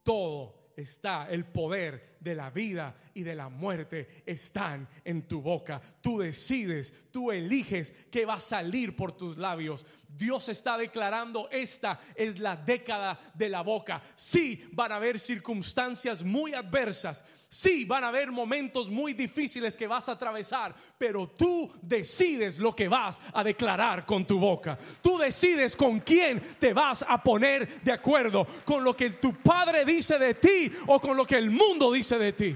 Todo está el poder de la vida y de la muerte están en tu boca. Tú decides, tú eliges qué va a salir por tus labios. Dios está declarando, esta es la década de la boca. Sí, van a haber circunstancias muy adversas. Sí, van a haber momentos muy difíciles que vas a atravesar, pero tú decides lo que vas a declarar con tu boca. Tú decides con quién te vas a poner de acuerdo, con lo que tu padre dice de ti o con lo que el mundo dice de ti.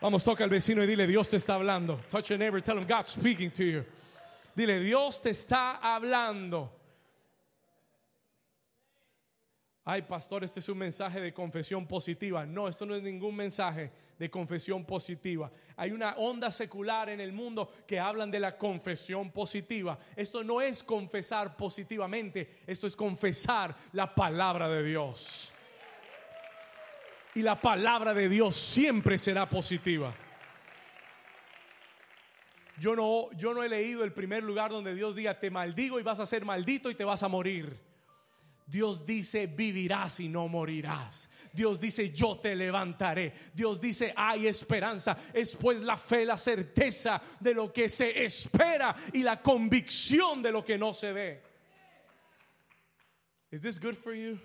Vamos, toca al vecino y dile, Dios te está hablando. Touch your neighbor, tell him God's speaking to you. Dile, Dios te está hablando. Ay, pastor, este es un mensaje de confesión positiva. No, esto no es ningún mensaje de confesión positiva. Hay una onda secular en el mundo que hablan de la confesión positiva. Esto no es confesar positivamente, esto es confesar la palabra de Dios. Y la palabra de Dios siempre será positiva. Yo no, yo no he leído el primer lugar donde Dios diga, te maldigo y vas a ser maldito y te vas a morir. Dios dice, vivirás y no morirás. Dios dice, yo te levantaré. Dios dice, hay esperanza. Es pues la fe, la certeza de lo que se espera y la convicción de lo que no se ve. Is this good for you?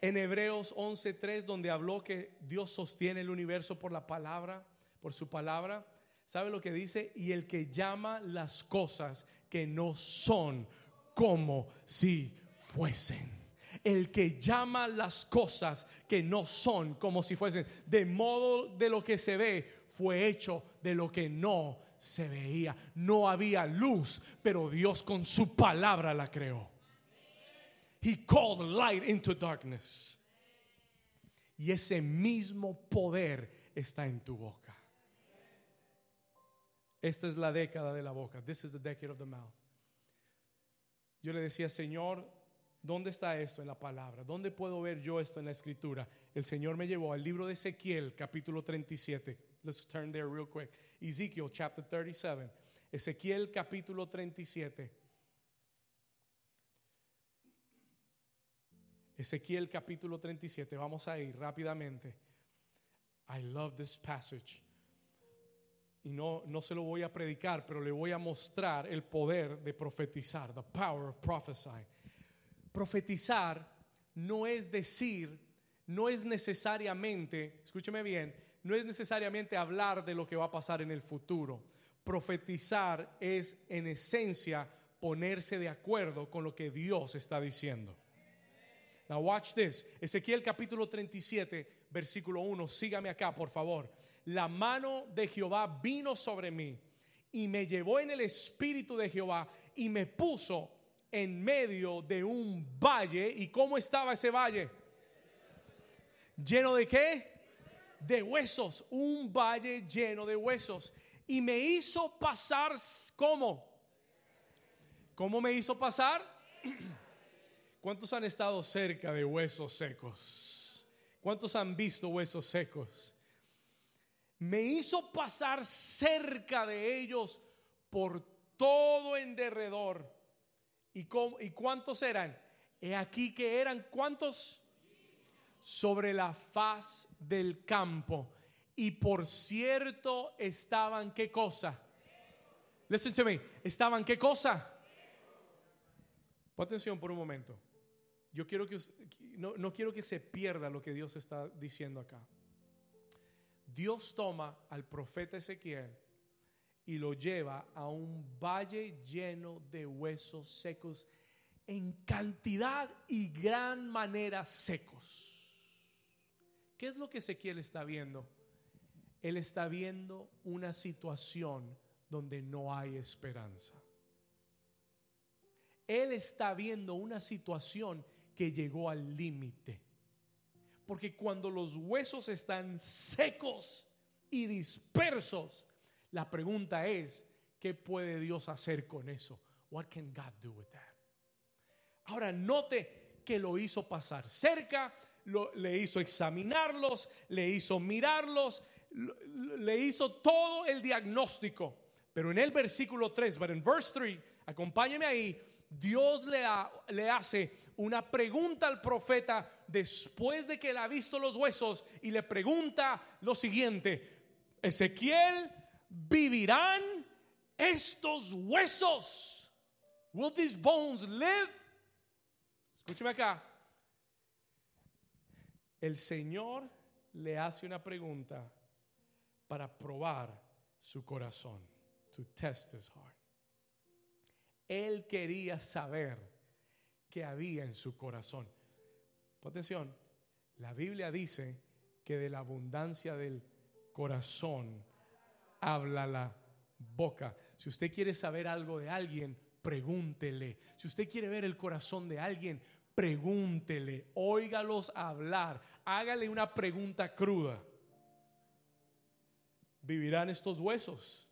En Hebreos 11:3 donde habló que Dios sostiene el universo por la palabra, por su palabra, ¿sabe lo que dice? Y el que llama las cosas que no son como si fuesen. El que llama las cosas que no son como si fuesen. De modo de lo que se ve fue hecho de lo que no se veía. No había luz, pero Dios con su palabra la creó. He called light into darkness. Y ese mismo poder está en tu boca. Esta es la década de la boca. This is the decade of the mouth. Yo le decía, Señor, ¿Dónde está esto en la palabra? ¿Dónde puedo ver yo esto en la escritura? El Señor me llevó al libro de Ezequiel, capítulo 37. Let's turn there real quick. Ezekiel, chapter 37. Ezequiel, capítulo 37. Ezequiel, capítulo 37. Vamos a ir rápidamente. I love this passage. Y no, no se lo voy a predicar, pero le voy a mostrar el poder de profetizar, the power of prophesying profetizar no es decir, no es necesariamente, escúcheme bien, no es necesariamente hablar de lo que va a pasar en el futuro. Profetizar es en esencia ponerse de acuerdo con lo que Dios está diciendo. Now watch this. Ezequiel capítulo 37, versículo 1. Sígame acá, por favor. La mano de Jehová vino sobre mí y me llevó en el espíritu de Jehová y me puso en medio de un valle. ¿Y cómo estaba ese valle? ¿Lleno de qué? De huesos. Un valle lleno de huesos. Y me hizo pasar, ¿cómo? ¿Cómo me hizo pasar? <clears throat> ¿Cuántos han estado cerca de huesos secos? ¿Cuántos han visto huesos secos? Me hizo pasar cerca de ellos por todo en derredor. ¿Y, ¿Y cuántos eran? He aquí que eran cuántos sobre la faz del campo. Y por cierto estaban qué cosa? Listen to me. Estaban qué cosa? Pon atención por un momento. Yo quiero que no, no quiero que se pierda lo que Dios está diciendo acá. Dios toma al profeta Ezequiel y lo lleva a un valle lleno de huesos secos en cantidad y gran manera secos. ¿Qué es lo que Ezequiel está viendo? Él está viendo una situación donde no hay esperanza. Él está viendo una situación que llegó al límite. Porque cuando los huesos están secos y dispersos, la pregunta es, ¿qué puede Dios hacer con eso? What can God do with that? Ahora note que lo hizo pasar cerca, le hizo examinarlos, le hizo mirarlos, le hizo todo el diagnóstico. Pero en el versículo 3, pero en verse 3, acompáñeme ahí, Dios le, le, hace una pregunta al profeta después de que él ha visto los huesos y le pregunta lo siguiente, Ezequiel, ¿vivirán estos huesos? Will these bones live? Escúcheme acá. El Señor le hace una pregunta para probar su corazón, to test his heart. Él quería saber qué había en su corazón. Atención, la Biblia dice que de la abundancia del corazón habla la boca. Si usted quiere saber algo de alguien, pregúntele. Si usted quiere ver el corazón de alguien, pregúntele. Óigalos hablar. Hágale una pregunta cruda. ¿Vivirán estos huesos?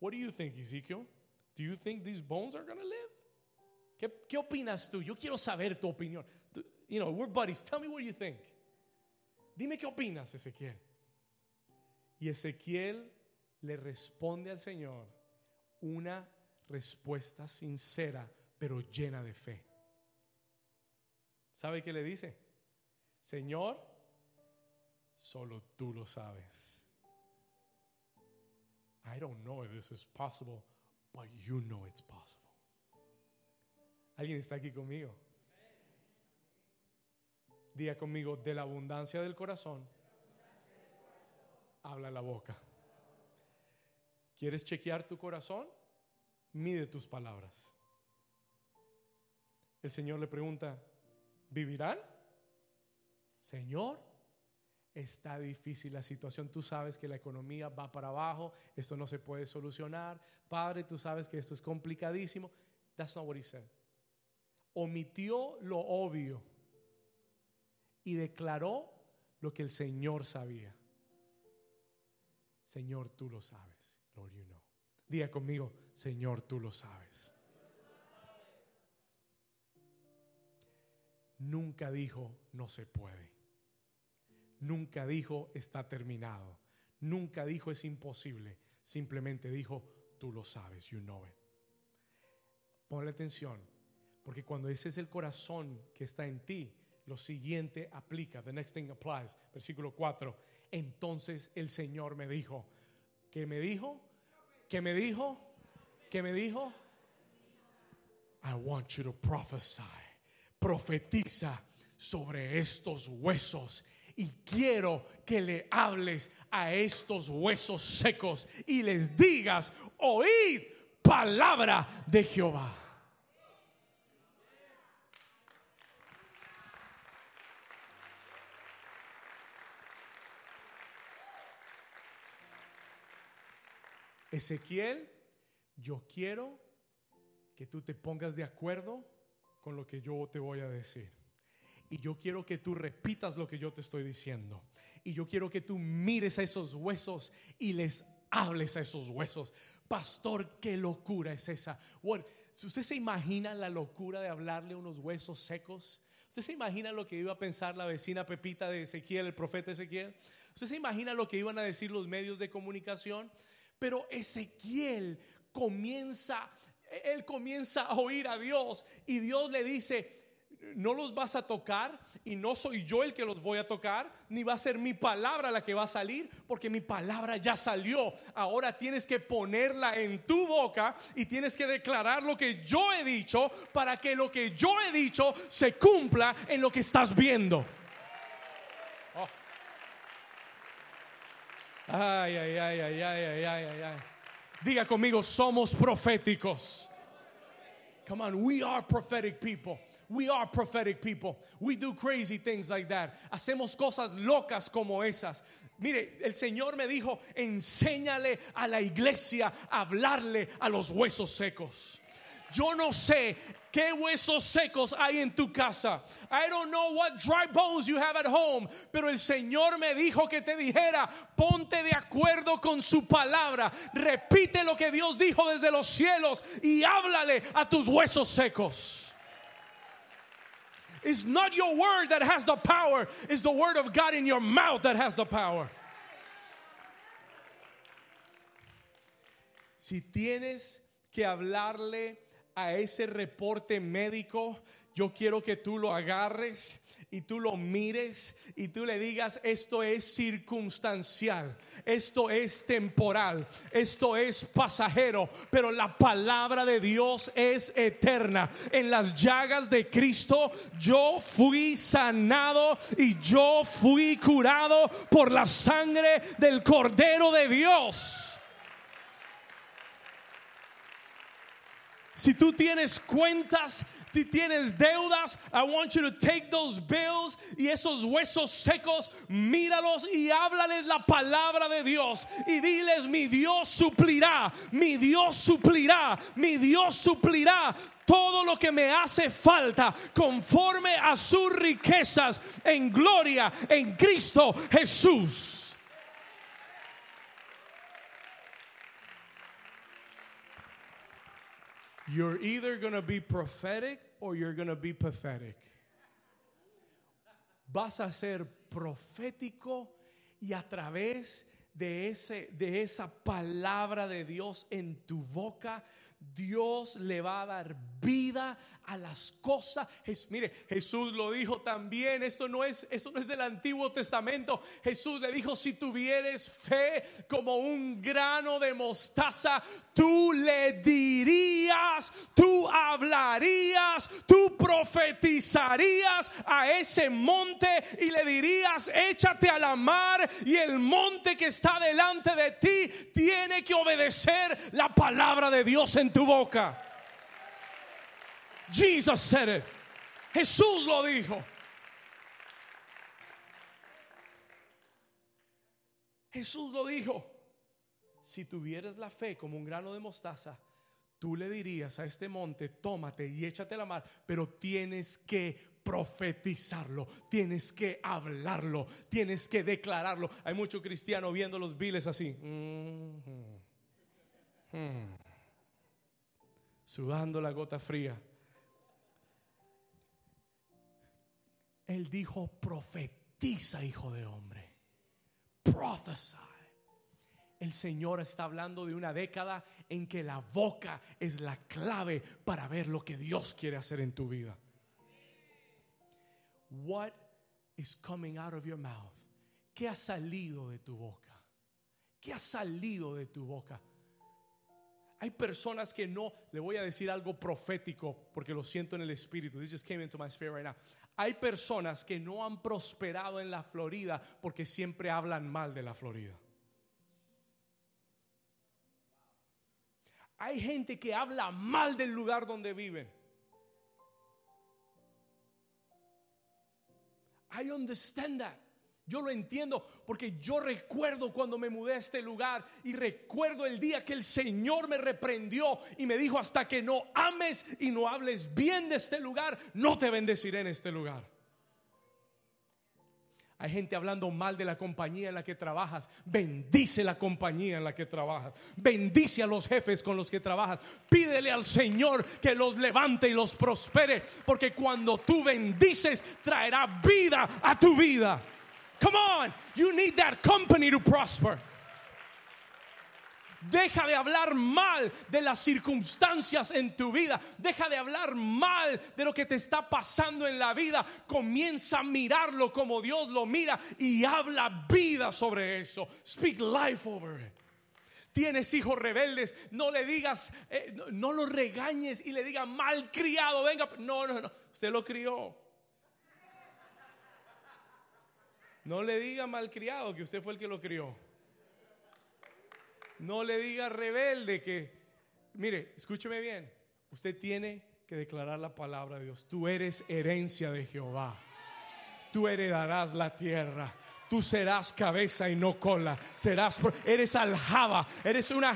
What do you think, Ezekiel? Do you think these bones are going to live? ¿Qué, ¿Qué, opinas tú? Yo quiero saber tu opinión. You know, we're buddies. Tell me what you think. Dime qué opinas, Ezequiel. Y Ezequiel le responde al Señor una respuesta sincera, pero llena de fe. ¿Sabe qué le dice? Señor, solo tú lo sabes. I don't know if this is possible, but you know it's possible. ¿Alguien está aquí conmigo? Diga conmigo, de la abundancia del corazón, habla la boca. ¿Quieres chequear tu corazón? Mide tus palabras. El Señor le pregunta, ¿vivirán? Señor, está difícil la situación. Tú sabes que la economía va para abajo, esto no se puede solucionar. Padre, tú sabes que esto es complicadísimo. That's not what he said. Omitió lo obvio y declaró lo que el Señor sabía. Señor, tú lo sabes. Lord, you know. Diga conmigo, Señor, tú lo sabes. Nunca dijo, no se puede. Nunca dijo está terminado. Nunca dijo es imposible. Simplemente dijo tú lo sabes, you know it. Ponle atención, porque cuando ese es el corazón que está en ti, lo siguiente aplica. The next thing applies. Versículo 4. Entonces el Señor me dijo, ¿qué me dijo? ¿Qué me dijo? ¿Qué me dijo? I want you to prophesy. Profetiza sobre estos huesos y quiero que le hables a estos huesos secos y les digas, oíd palabra de Jehová. Ezequiel, yo quiero que tú te pongas de acuerdo con lo que yo te voy a decir. Y yo quiero que tú repitas lo que yo te estoy diciendo. Y yo quiero que tú mires a esos huesos y les hables a esos huesos. Pastor, qué locura es esa. What, ¿Usted se imagina la locura de hablarle a unos huesos secos? ¿Usted se imagina lo que iba a pensar la vecina Pepita de Ezequiel, el profeta Ezequiel? ¿Usted se imagina lo que iban a decir los medios de comunicación? Pero Ezequiel comienza, él comienza a oír a Dios y Dios le dice, no los vas a tocar y no soy yo el que los voy a tocar, ni va a ser mi palabra la que va a salir, porque mi palabra ya salió. Ahora tienes que ponerla en tu boca y tienes que declarar lo que yo he dicho para que lo que yo he dicho se cumpla en lo que estás viendo. Oh. Ay, ay, ay, ay, ay, ay, ay, ay. Diga conmigo, somos proféticos. Come on, we are prophetic people. We are prophetic people. We do crazy things like that. Hacemos cosas locas como esas. Mire, el Señor me dijo, enséñale a la iglesia hablarle a los huesos secos. Yo no sé qué huesos secos hay en tu casa. I don't know what dry bones you have at home. Pero el Señor me dijo que te dijera, ponte de acuerdo con su palabra. Repite lo que Dios dijo desde los cielos y háblale a tus huesos secos. It's not your word that has the power, it's the word of God in your mouth that has the power. Si tienes que hablarle a ese reporte médico, yo quiero que tú lo agarres y tú lo mires y tú le digas, esto es circunstancial, esto es temporal, esto es pasajero, pero la palabra de Dios es eterna. En las llagas de Cristo yo fui sanado y yo fui curado por la sangre del Cordero de Dios. Si tú tienes cuentas si tienes deudas, I want you to take those bills y esos huesos secos, míralos y háblales la palabra de Dios y diles, mi Dios suplirá, mi Dios suplirá, mi Dios suplirá todo lo que me hace falta conforme a sus riquezas en gloria en Cristo Jesús. You're either going to be prophetic or you're going to be pathetic. Vas a ser profético y a través de, ese, de esa palabra de Dios en tu boca, Dios le va a dar vida a las cosas. mire, Jesús lo dijo también, esto no es eso no es del Antiguo Testamento. Jesús le dijo, si tuvieres fe como un grano de mostaza, tú le dirías, tú hablarías, tú profetizarías a ese monte y le dirías, échate a la mar y el monte que está delante de ti tiene que obedecer la palabra de Dios en tu boca. Jesus said it. Jesús lo dijo. Jesús lo dijo. Si tuvieras la fe como un grano de mostaza, tú le dirías a este monte, tómate y échate la mar, pero tienes que profetizarlo, tienes que hablarlo, tienes que declararlo. Hay mucho cristiano viendo los viles así. Mm-hmm. Hmm. Sudando la gota fría. Él dijo, profetiza, hijo de hombre. Prophesy. El Señor está hablando de una década en que la boca es la clave para ver lo que Dios quiere hacer en tu vida. What is coming out of your mouth? ¿Qué ha salido de tu boca? ¿Qué ha salido de tu boca? Hay personas que no, le voy a decir algo profético porque lo siento en el espíritu. This just came into my spirit right now. Hay personas que no han prosperado en la Florida porque siempre hablan mal de la Florida. Hay gente que habla mal del lugar donde viven. I understand that. Yo lo entiendo porque yo recuerdo cuando me mudé a este lugar y recuerdo el día que el Señor me reprendió y me dijo hasta que no ames y no hables bien de este lugar, no te bendeciré en este lugar. Hay gente hablando mal de la compañía en la que trabajas. Bendice la compañía en la que trabajas. Bendice a los jefes con los que trabajas. Pídele al Señor que los levante y los prospere. Porque cuando tú bendices, traerá vida a tu vida. Come on, you need that company to prosper. Deja de hablar mal de las circunstancias en tu vida. Deja de hablar mal de lo que te está pasando en la vida. Comienza a mirarlo como Dios lo mira y habla vida sobre eso. Speak life over it. Tienes hijos rebeldes, no le digas, eh, no, lo regañes y le digas mal criado, venga, no, no, no, usted lo crió. No le diga malcriado que usted fue el que lo crió. No le diga rebelde que, mire, escúcheme bien, usted tiene que declarar la palabra de Dios. Tú eres herencia de Jehová. Tú heredarás la tierra. Tú serás cabeza y no cola. Serás, eres aljaba, eres una,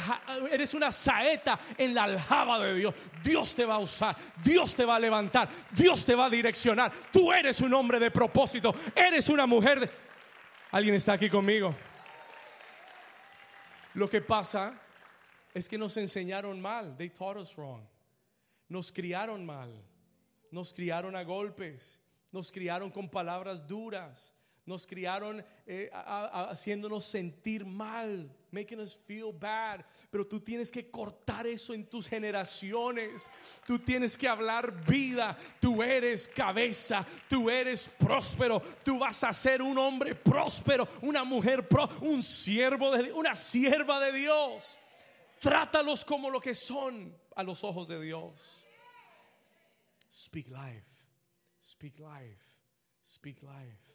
eres una saeta en la aljaba de Dios. Dios te va a usar, Dios te va a levantar, Dios te va a direccionar. Tú eres un hombre de propósito, eres una mujer. De... ¿Alguien está aquí conmigo? Lo que pasa es que nos enseñaron mal. They taught us wrong. Nos criaron mal. Nos criaron a golpes. Nos criaron con palabras duras nos criaron eh, haciéndonos sentir mal, making us feel bad. Pero tú tienes que cortar eso en tus generaciones. Tú tienes que hablar vida. Tú eres cabeza, tú eres próspero. Tú vas a ser un hombre próspero, una mujer próspera, un siervo de una sierva de Dios. Trátalos como lo que son a los ojos de Dios. Speak life. Speak life. Speak life.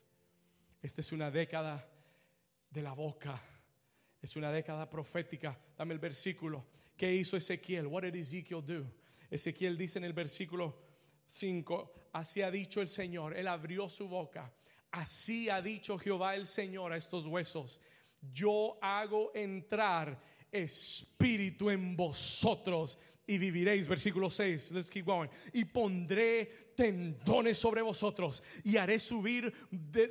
Esta es una década de la boca. Es una década profética. Dame el versículo. ¿Qué hizo Ezequiel? What did Ezekiel do? Ezequiel dice en el versículo 5, así ha dicho el Señor. Él abrió su boca. Así ha dicho Jehová el Señor a estos huesos. Yo hago entrar espíritu en vosotros y viviréis. Versículo 6, let's keep going. Y pondré tendones sobre vosotros y haré subir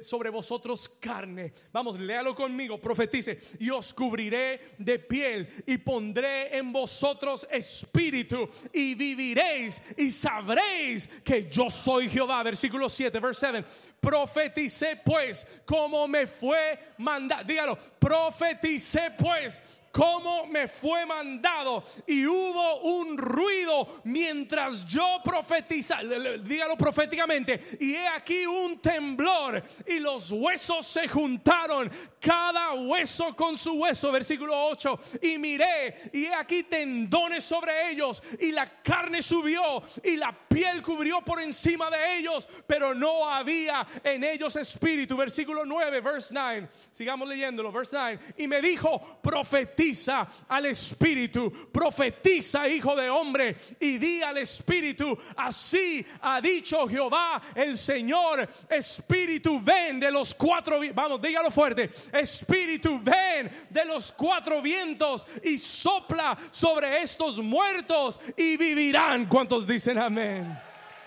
sobre vosotros carne. Vamos, léalo conmigo, profetice. Y os cubriré de piel y pondré en vosotros espíritu y viviréis y sabréis que yo soy Jehová. Versículo 7, verse 7. Profeticé pues como me fue mandado. Dígalo, profeticé pues como me fue mandado. Y hubo un ruido mientras yo profetizaba, dígalo proféticamente, y he aquí un temblor y los huesos se juntaron, cada hueso con su hueso, versículo 8, y miré y he aquí tendones sobre ellos y la carne subió y la piel cubrió por encima de ellos, pero no había en ellos espíritu, versículo 9, verse 9, sigamos leyéndolo, verse 9, y me dijo, profetiza profetiza al Espíritu, profetiza, hijo de hombre, y di al Espíritu, así ha dicho Jehová el Señor, Espíritu, ven de los cuatro, vamos, dígalo fuerte, Espíritu, ven de los cuatro vientos y sopla sobre estos muertos y vivirán. ¿Cuántos dicen amén?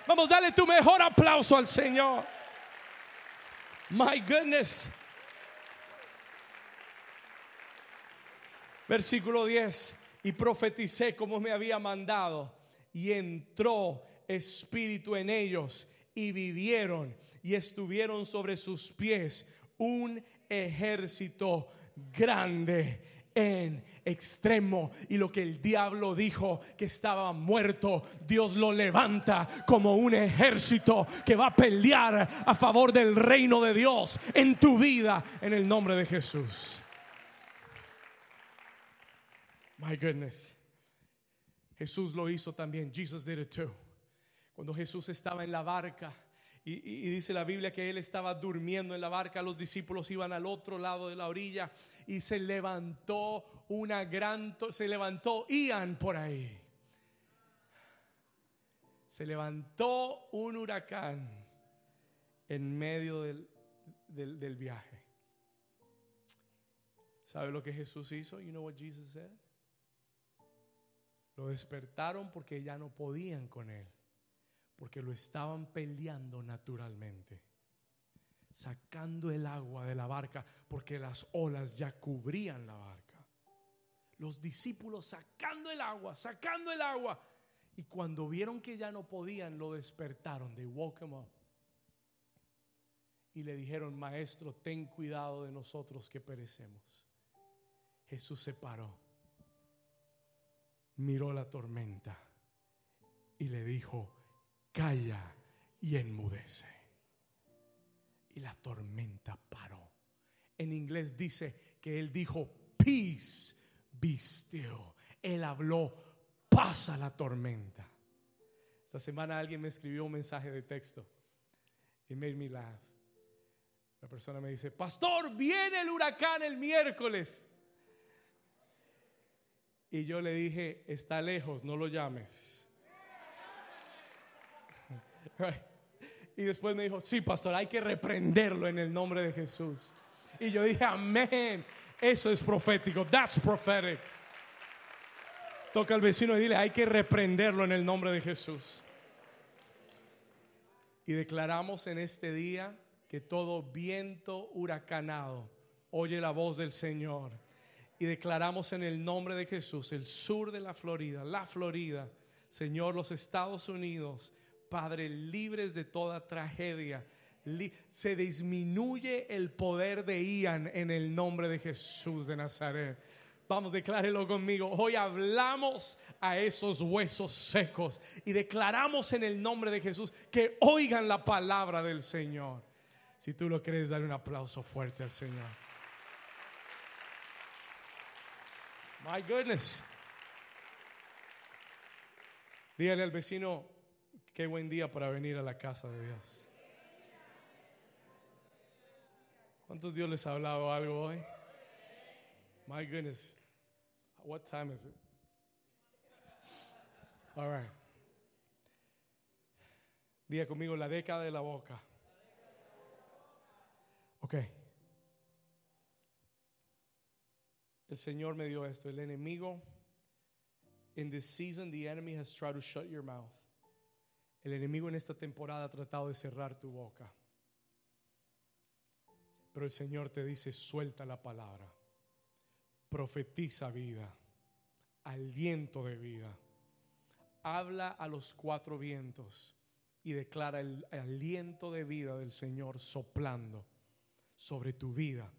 Vamos, dale tu mejor aplauso al Señor. My goodness. Versículo 10, y profeticé como me había mandado, y entró espíritu en ellos, y vivieron, y estuvieron sobre sus pies un ejército grande en extremo. Y lo que el diablo dijo que estaba muerto, Dios lo levanta como un ejército que va a pelear a favor del reino de Dios en tu vida, en el nombre de Jesús. My goodness. Jesús lo hizo también. Jesus did it too. Cuando Jesús estaba en la barca y, dice la Biblia que él estaba durmiendo en la barca, los discípulos iban al otro lado de la orilla y se levantó una gran, se levantó Ian por ahí. Se levantó un huracán en medio del, del, del viaje. ¿Sabe lo que Jesús hizo? You know what Jesus said? Lo despertaron porque ya no podían con él, porque lo estaban peleando naturalmente, sacando el agua de la barca porque las olas ya cubrían la barca. Los discípulos sacando el agua, sacando el agua. Y cuando vieron que ya no podían, lo despertaron. They woke him up. Y le dijeron, maestro, ten cuidado de nosotros que perecemos. Jesús se paró miró la tormenta y le dijo, calla y enmudece. Y la tormenta paró. En inglés dice que él dijo, peace, be still. Él habló, pasa la tormenta. Esta semana alguien me escribió un mensaje de texto. y made me laugh. La persona me dice, pastor, viene el huracán el miércoles. Y yo le dije, está lejos, no lo llames. <laughs> Y después me dijo, sí, pastor, hay que reprenderlo en el nombre de Jesús. Y yo dije, amén, eso es profético, that's prophetic. Toca al vecino y dile, hay que reprenderlo en el nombre de Jesús. Y declaramos en este día que todo viento huracanado oye la voz del Señor y declaramos en el nombre de Jesús el sur de la Florida, la Florida, Señor, los Estados Unidos, Padre, libres de toda tragedia. Se disminuye el poder de Ian en el nombre de Jesús de Nazaret. Vamos, declárelo conmigo. Hoy hablamos a esos huesos secos y declaramos en el nombre de Jesús que oigan la palabra del Señor. Si tú lo crees, dale un aplauso fuerte al Señor. My goodness. Dígale al vecino, qué buen día para venir a la casa de Dios. ¿Cuántos Dios les ha hablado algo hoy? My goodness. What time is it? All right. Diga conmigo la década de la boca. Okay. El Señor me dio esto. El enemigo, in this season, the enemy has tried to shut your mouth. El enemigo en esta temporada ha tratado de cerrar tu boca. Pero el Señor te dice, suelta la palabra. Profetiza vida. Aliento de vida. Habla a los cuatro vientos y declara el aliento de vida del Señor soplando sobre tu vida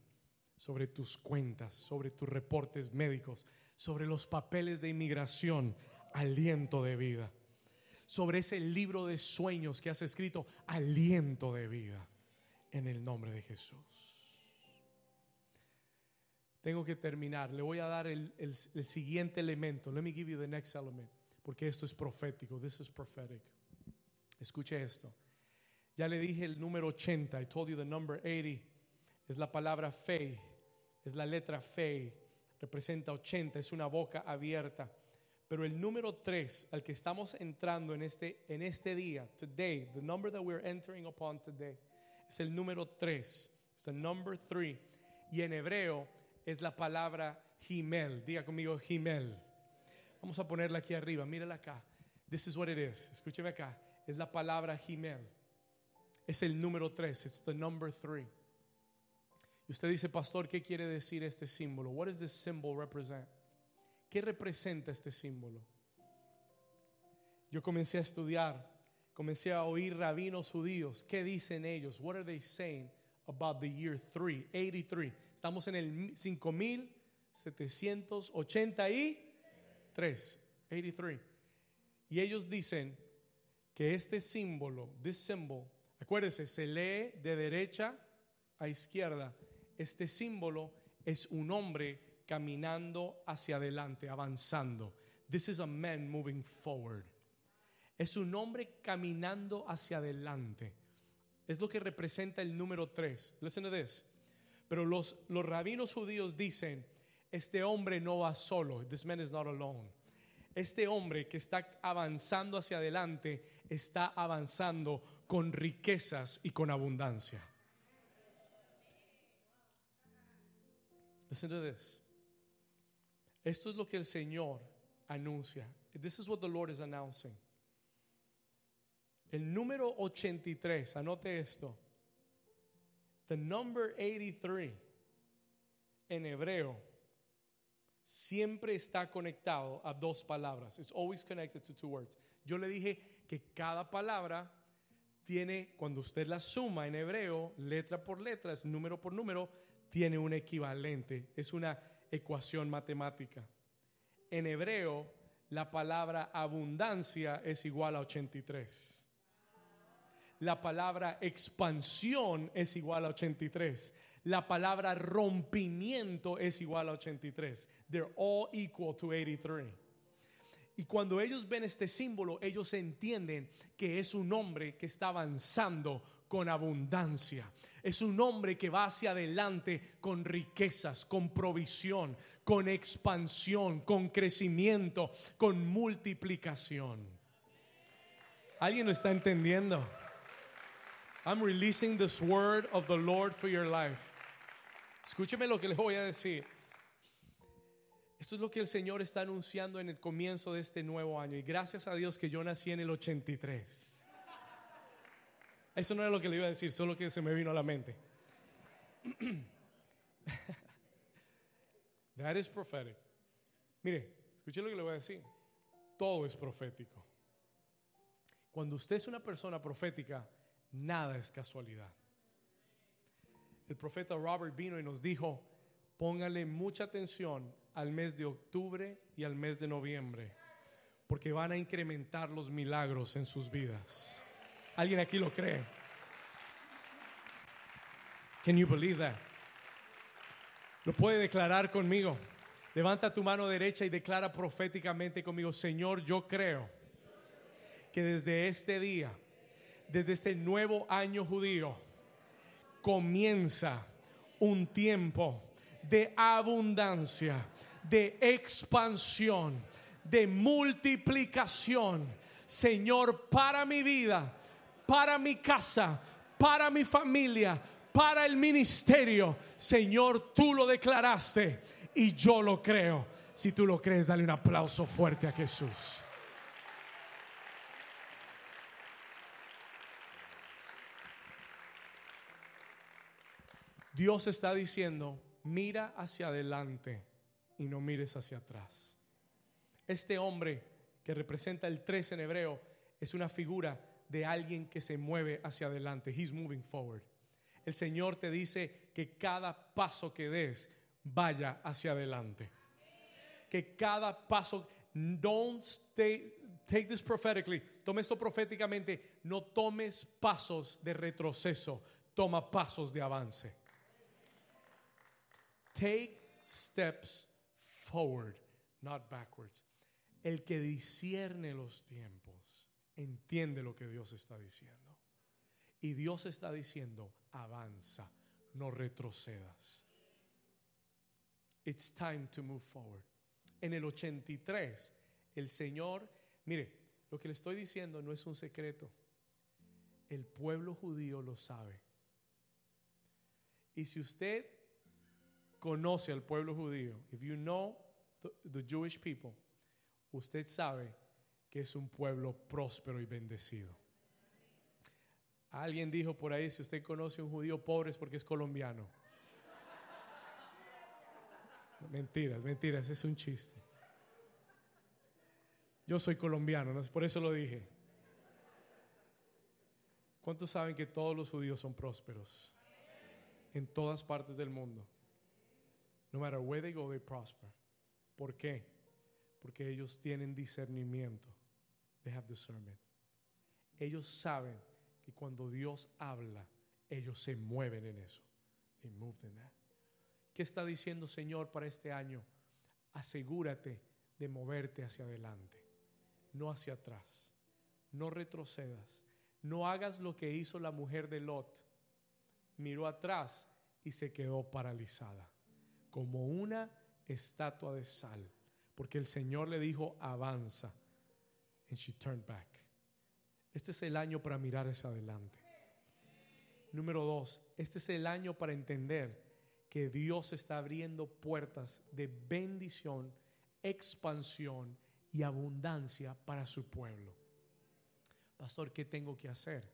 sobre tus cuentas, sobre tus reportes médicos, sobre los papeles de inmigración, aliento de vida, sobre ese libro de sueños que has escrito, aliento de vida, en el nombre de Jesús. Tengo que terminar, le voy a dar el, siguiente elemento. Let me give you the next element, porque esto es profético, this is prophetic. Escuche esto. Ya le dije el número 80, I told you the number 80 es la palabra fe es la letra fe, representa 80, es una boca abierta. Pero el número 3 al que estamos entrando en este, en este día, today, the number that we're entering upon today, es el número 3, es el number 3. Y en hebreo es la palabra Himel. Diga conmigo Himel. Vamos a ponerla aquí arriba, mírala acá. This is what it is. Escúcheme acá. Es la palabra Himel. Es el número 3, it's the number 3 usted dice, pastor, ¿qué quiere decir este símbolo? What does this symbol represent? ¿Qué representa este símbolo? Yo comencé a estudiar, comencé a oír rabinos judíos. ¿Qué dicen ellos? What are they saying about the year 3, 83? Estamos en el 5783, 83. Y ellos dicen que este símbolo, this symbol, acuérdese, se lee de derecha a izquierda este símbolo es un hombre caminando hacia adelante, avanzando. This is a man moving forward. Es un hombre caminando hacia adelante. Es lo que representa el número 3. Listen to this. Pero los, los rabinos judíos dicen, este hombre no va solo. This man is not alone. Este hombre que está avanzando hacia adelante está avanzando con riquezas y con abundancia. Listen to this. Esto es lo que el Señor anuncia. This is what the Lord is announcing. El número 83, anote esto. The number 83 en hebreo siempre está conectado a dos palabras. It's always connected to two words. Yo le dije que cada palabra tiene, cuando usted la suma en hebreo, letra por letra, es número por número, tiene un equivalente. Es una ecuación matemática. En hebreo, la palabra abundancia es igual a 83 la palabra expansión es igual a 83. La palabra rompimiento es igual a 83. They're all equal to 83. Y cuando ellos ven este símbolo, ellos entienden que es un hombre que está avanzando con abundancia. Es un hombre que va hacia adelante con riquezas, con provisión, con expansión, con crecimiento, con multiplicación. ¿Alguien lo está entendiendo? I'm releasing this word of the Lord for your life. Escúcheme lo que le voy a decir. Esto es lo que el Señor está anunciando en el comienzo de este nuevo año. Y gracias a Dios que yo nací en el 83. Eso no era lo que le iba a decir, solo que se me vino a la mente. <coughs> That is prophetic. Mire, escuche lo que le voy a decir. Todo es profético. Cuando usted es una persona profética, Nada es casualidad. El profeta Robert vino y nos dijo, póngale mucha atención al mes de octubre y al mes de noviembre, porque van a incrementar los milagros en sus vidas. ¿Alguien aquí lo cree? Can you believe that? Lo puede declarar conmigo. Levanta tu mano derecha y declara proféticamente conmigo, Señor, yo creo que desde este día desde este nuevo año judío, comienza un tiempo de abundancia, de expansión, de multiplicación. Señor, para mi vida, para mi casa, para mi familia, para el ministerio. Señor, tú lo declaraste y yo lo creo. Si tú lo crees, dale un aplauso fuerte a Jesús. Dios está diciendo, mira hacia adelante y no mires hacia atrás. Este hombre que representa el 3 en hebreo es una figura de alguien que se mueve hacia adelante. He's moving forward. El Señor te dice que cada paso que des vaya hacia adelante. Que cada paso, don't take this prophetically, tome esto proféticamente, no tomes pasos de retroceso, toma pasos de avance. Take steps forward, not backwards. El que discierne los tiempos entiende lo que Dios está diciendo. Y Dios está diciendo, avanza, no retrocedas. It's time to move forward. En el 83, el Señor, mire, lo que le estoy diciendo no es un secreto. El pueblo judío lo sabe. Y si usted conoce al pueblo judío, if you know the, Jewish people, usted sabe que es un pueblo próspero y bendecido. Alguien dijo por ahí, si usted conoce a un judío pobre es porque es colombiano. Mentiras, mentiras, es un chiste. Yo soy colombiano, por eso lo dije. ¿Cuántos saben que todos los judíos son prósperos? En todas partes del mundo. No matter where they go, they prosper. ¿Por qué? Porque ellos tienen discernimiento. They have discernment. Ellos saben que cuando Dios habla, ellos se mueven en eso. They. ¿Qué está diciendo Señor para este año? Asegúrate de moverte hacia adelante, no hacia atrás. No retrocedas. No hagas lo que hizo la mujer de Lot. Miró atrás y se quedó paralizada como una estatua de sal, porque el Señor le dijo, avanza. And she turned back. Este es el año para mirar hacia adelante. Número dos, este es el año para entender que Dios está abriendo puertas de bendición, expansión y abundancia para su pueblo. Pastor, ¿qué tengo que hacer?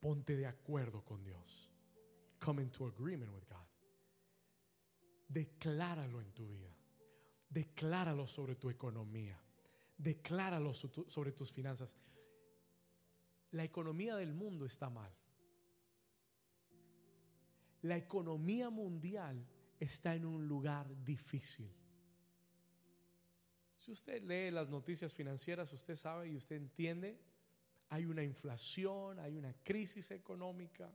Ponte de acuerdo con Dios. Come into agreement with God. Decláralo en tu vida. Decláralo sobre tu economía. Decláralo sobre tus finanzas. La economía del mundo está mal. La economía mundial está en un lugar difícil. Si usted lee las noticias financieras, usted sabe y usted entiende, hay una inflación, hay una crisis económica.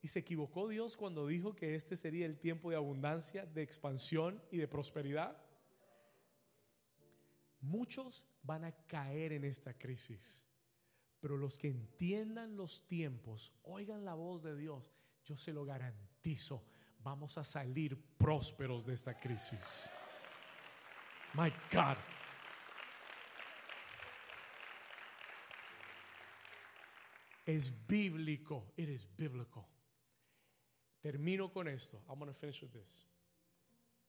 ¿Y se equivocó Dios cuando dijo que este sería el tiempo de abundancia, de expansión y de prosperidad? Muchos van a caer en esta crisis, pero los que entiendan los tiempos, oigan la voz de Dios, yo se lo garantizo, vamos a salir prósperos de esta crisis. My God. Es bíblico, it is biblical. Termino con esto. I'm going to finish with this.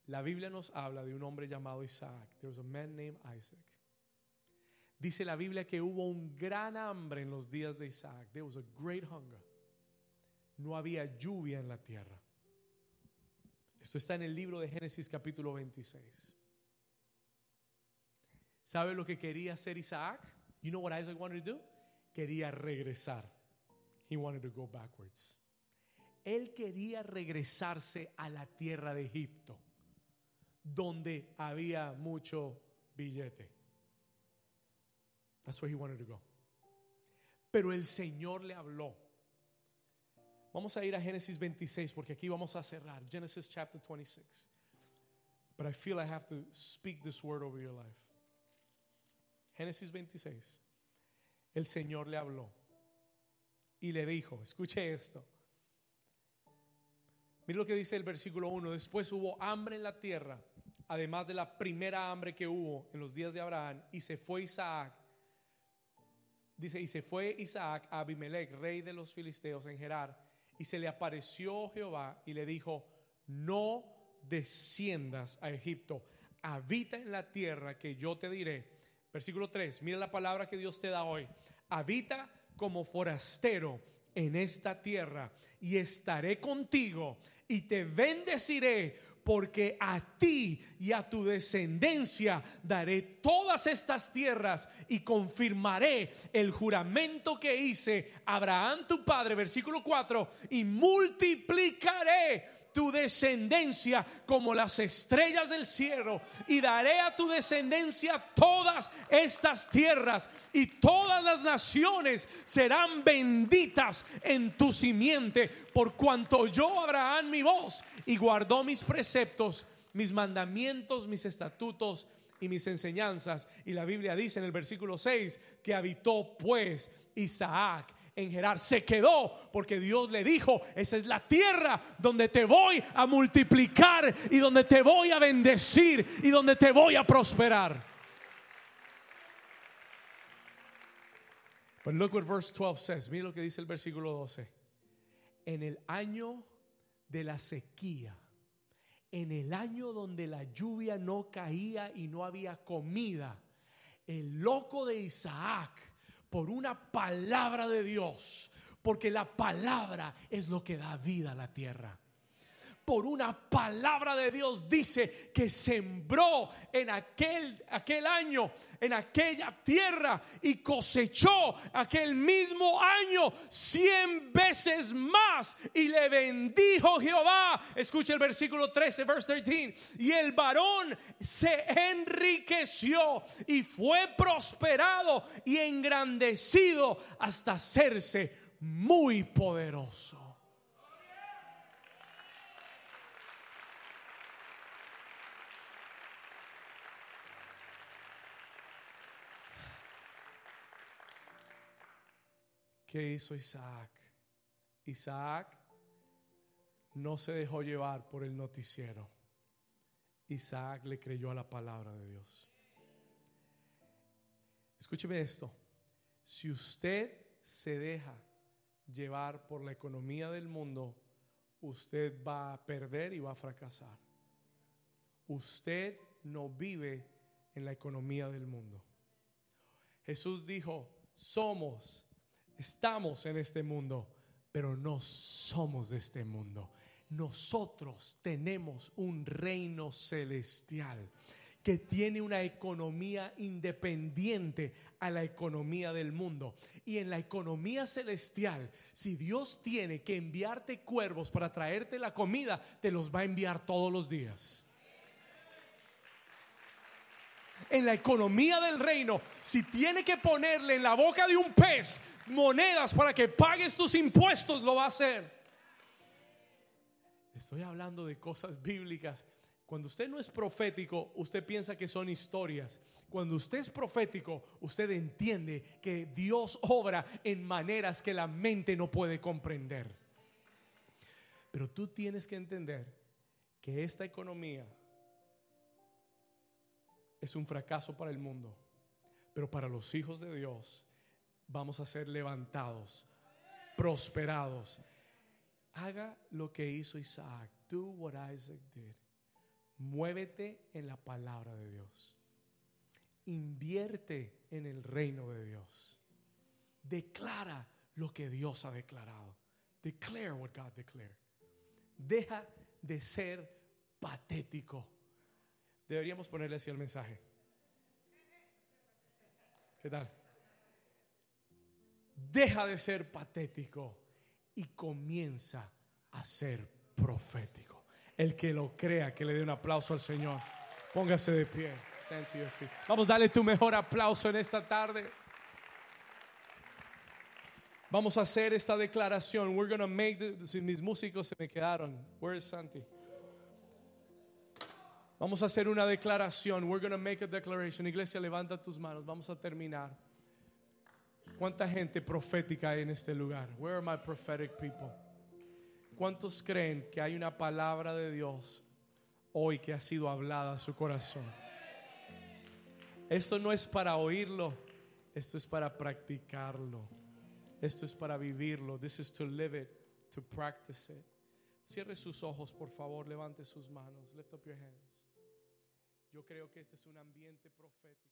La Biblia nos habla de un hombre llamado Isaac. There was a man named Isaac. Dice la Biblia que hubo un gran hambre en los días de Isaac. There was a great hunger. No había lluvia en la tierra. Esto está en el libro de Génesis capítulo 26. ¿Sabe lo que quería hacer Isaac? You know what Isaac wanted to do? Quería regresar. He wanted to go backwards. Él quería regresarse a la tierra de Egipto, donde había mucho billete. That's where he wanted to go. Pero el Señor le habló. Vamos a ir a Génesis 26 porque aquí vamos a cerrar. Genesis chapter 26. But I feel I have to speak this word over your life. Génesis 26. El Señor le habló y le dijo, escuche esto. Mire lo que dice el versículo 1. Después hubo hambre en la tierra, además de la primera hambre que hubo en los días de Abraham, y se fue Isaac. Dice, y se fue Isaac a Abimelech, rey de los filisteos en Gerar, y se le apareció Jehová y le dijo, no desciendas a Egipto, habita en la tierra que yo te diré. Versículo 3, mira la palabra que Dios te da hoy. Habita como forastero en esta tierra y estaré contigo y te bendeciré porque a ti y a tu descendencia daré todas estas tierras y confirmaré el juramento que hice a Abraham tu padre, versículo 4, y multiplicaré tu descendencia como las estrellas del cielo y daré a tu descendencia todas estas tierras y todas las naciones serán benditas en tu simiente por cuanto yo Abraham mi voz y guardó mis preceptos, mis mandamientos, mis estatutos y mis enseñanzas. Y la Biblia dice en el versículo 6 que habitó pues Isaac en Gerar. Se quedó porque Dios le dijo, esa es la tierra donde te voy a multiplicar y donde te voy a bendecir y donde te voy a prosperar. But look what verse 12 says. Mira lo que dice el versículo 12. En el año de la sequía, en el año donde la lluvia no caía y no había comida, el loco de Isaac por una palabra de Dios, porque la palabra es lo que da vida a la tierra por una palabra de Dios dice que sembró en aquel, aquel año, en aquella tierra y cosechó aquel mismo año cien veces más y le bendijo Jehová. Escucha el versículo 13, verse 13. Y el varón se enriqueció y fue prosperado y engrandecido hasta hacerse muy poderoso. ¿Qué hizo Isaac? Isaac no se dejó llevar por el noticiero. Isaac le creyó a la palabra de Dios. Escúcheme esto. Si usted se deja llevar por la economía del mundo, usted va a perder y va a fracasar. Usted no vive en la economía del mundo. Jesús dijo, somos, estamos en este mundo, pero no somos de este mundo. Nosotros tenemos un reino celestial que tiene una economía independiente a la economía del mundo. Y en la economía celestial, si Dios tiene que enviarte cuervos para traerte la comida, te los va a enviar todos los días. En la economía del reino, si tiene que ponerle en la boca de un pez monedas para que pagues tus impuestos, lo va a hacer. Estoy hablando de cosas bíblicas cuando usted no es profético, usted piensa que son historias. Cuando usted es profético, usted entiende que Dios obra en maneras que la mente no puede comprender. Pero tú tienes que entender que esta economía es un fracaso para el mundo, pero para los hijos de Dios vamos a ser levantados, prosperados. Haga lo que hizo Isaac. Do what Isaac did. Muévete en la palabra de Dios. Invierte en el reino de Dios. Declara lo que Dios ha declarado. Declare what God declared. Deja de ser patético. Deberíamos ponerle así el mensaje. ¿Qué tal? Deja de ser patético y comienza a ser profético. El que lo crea, que le dé un aplauso al Señor. Póngase de pie. Stand to your feet. Vamos a darle tu mejor aplauso en esta tarde. Vamos a hacer esta declaración. We're going to make the, mis músicos se me quedaron. Where is Santi? Vamos a hacer una declaración. We're going to make a declaration. Iglesia, levanta tus manos. Vamos a terminar. ¿Cuánta gente profética hay en este lugar? Where are my prophetic people? ¿Cuántos creen que hay una palabra de Dios hoy que ha sido hablada a su corazón? Esto no es para oírlo, esto es para practicarlo. Esto es para vivirlo. This is to live it, to practice it. Cierre sus ojos, por favor, levante sus manos. Lift up your hands. Yo creo que este es un ambiente profético.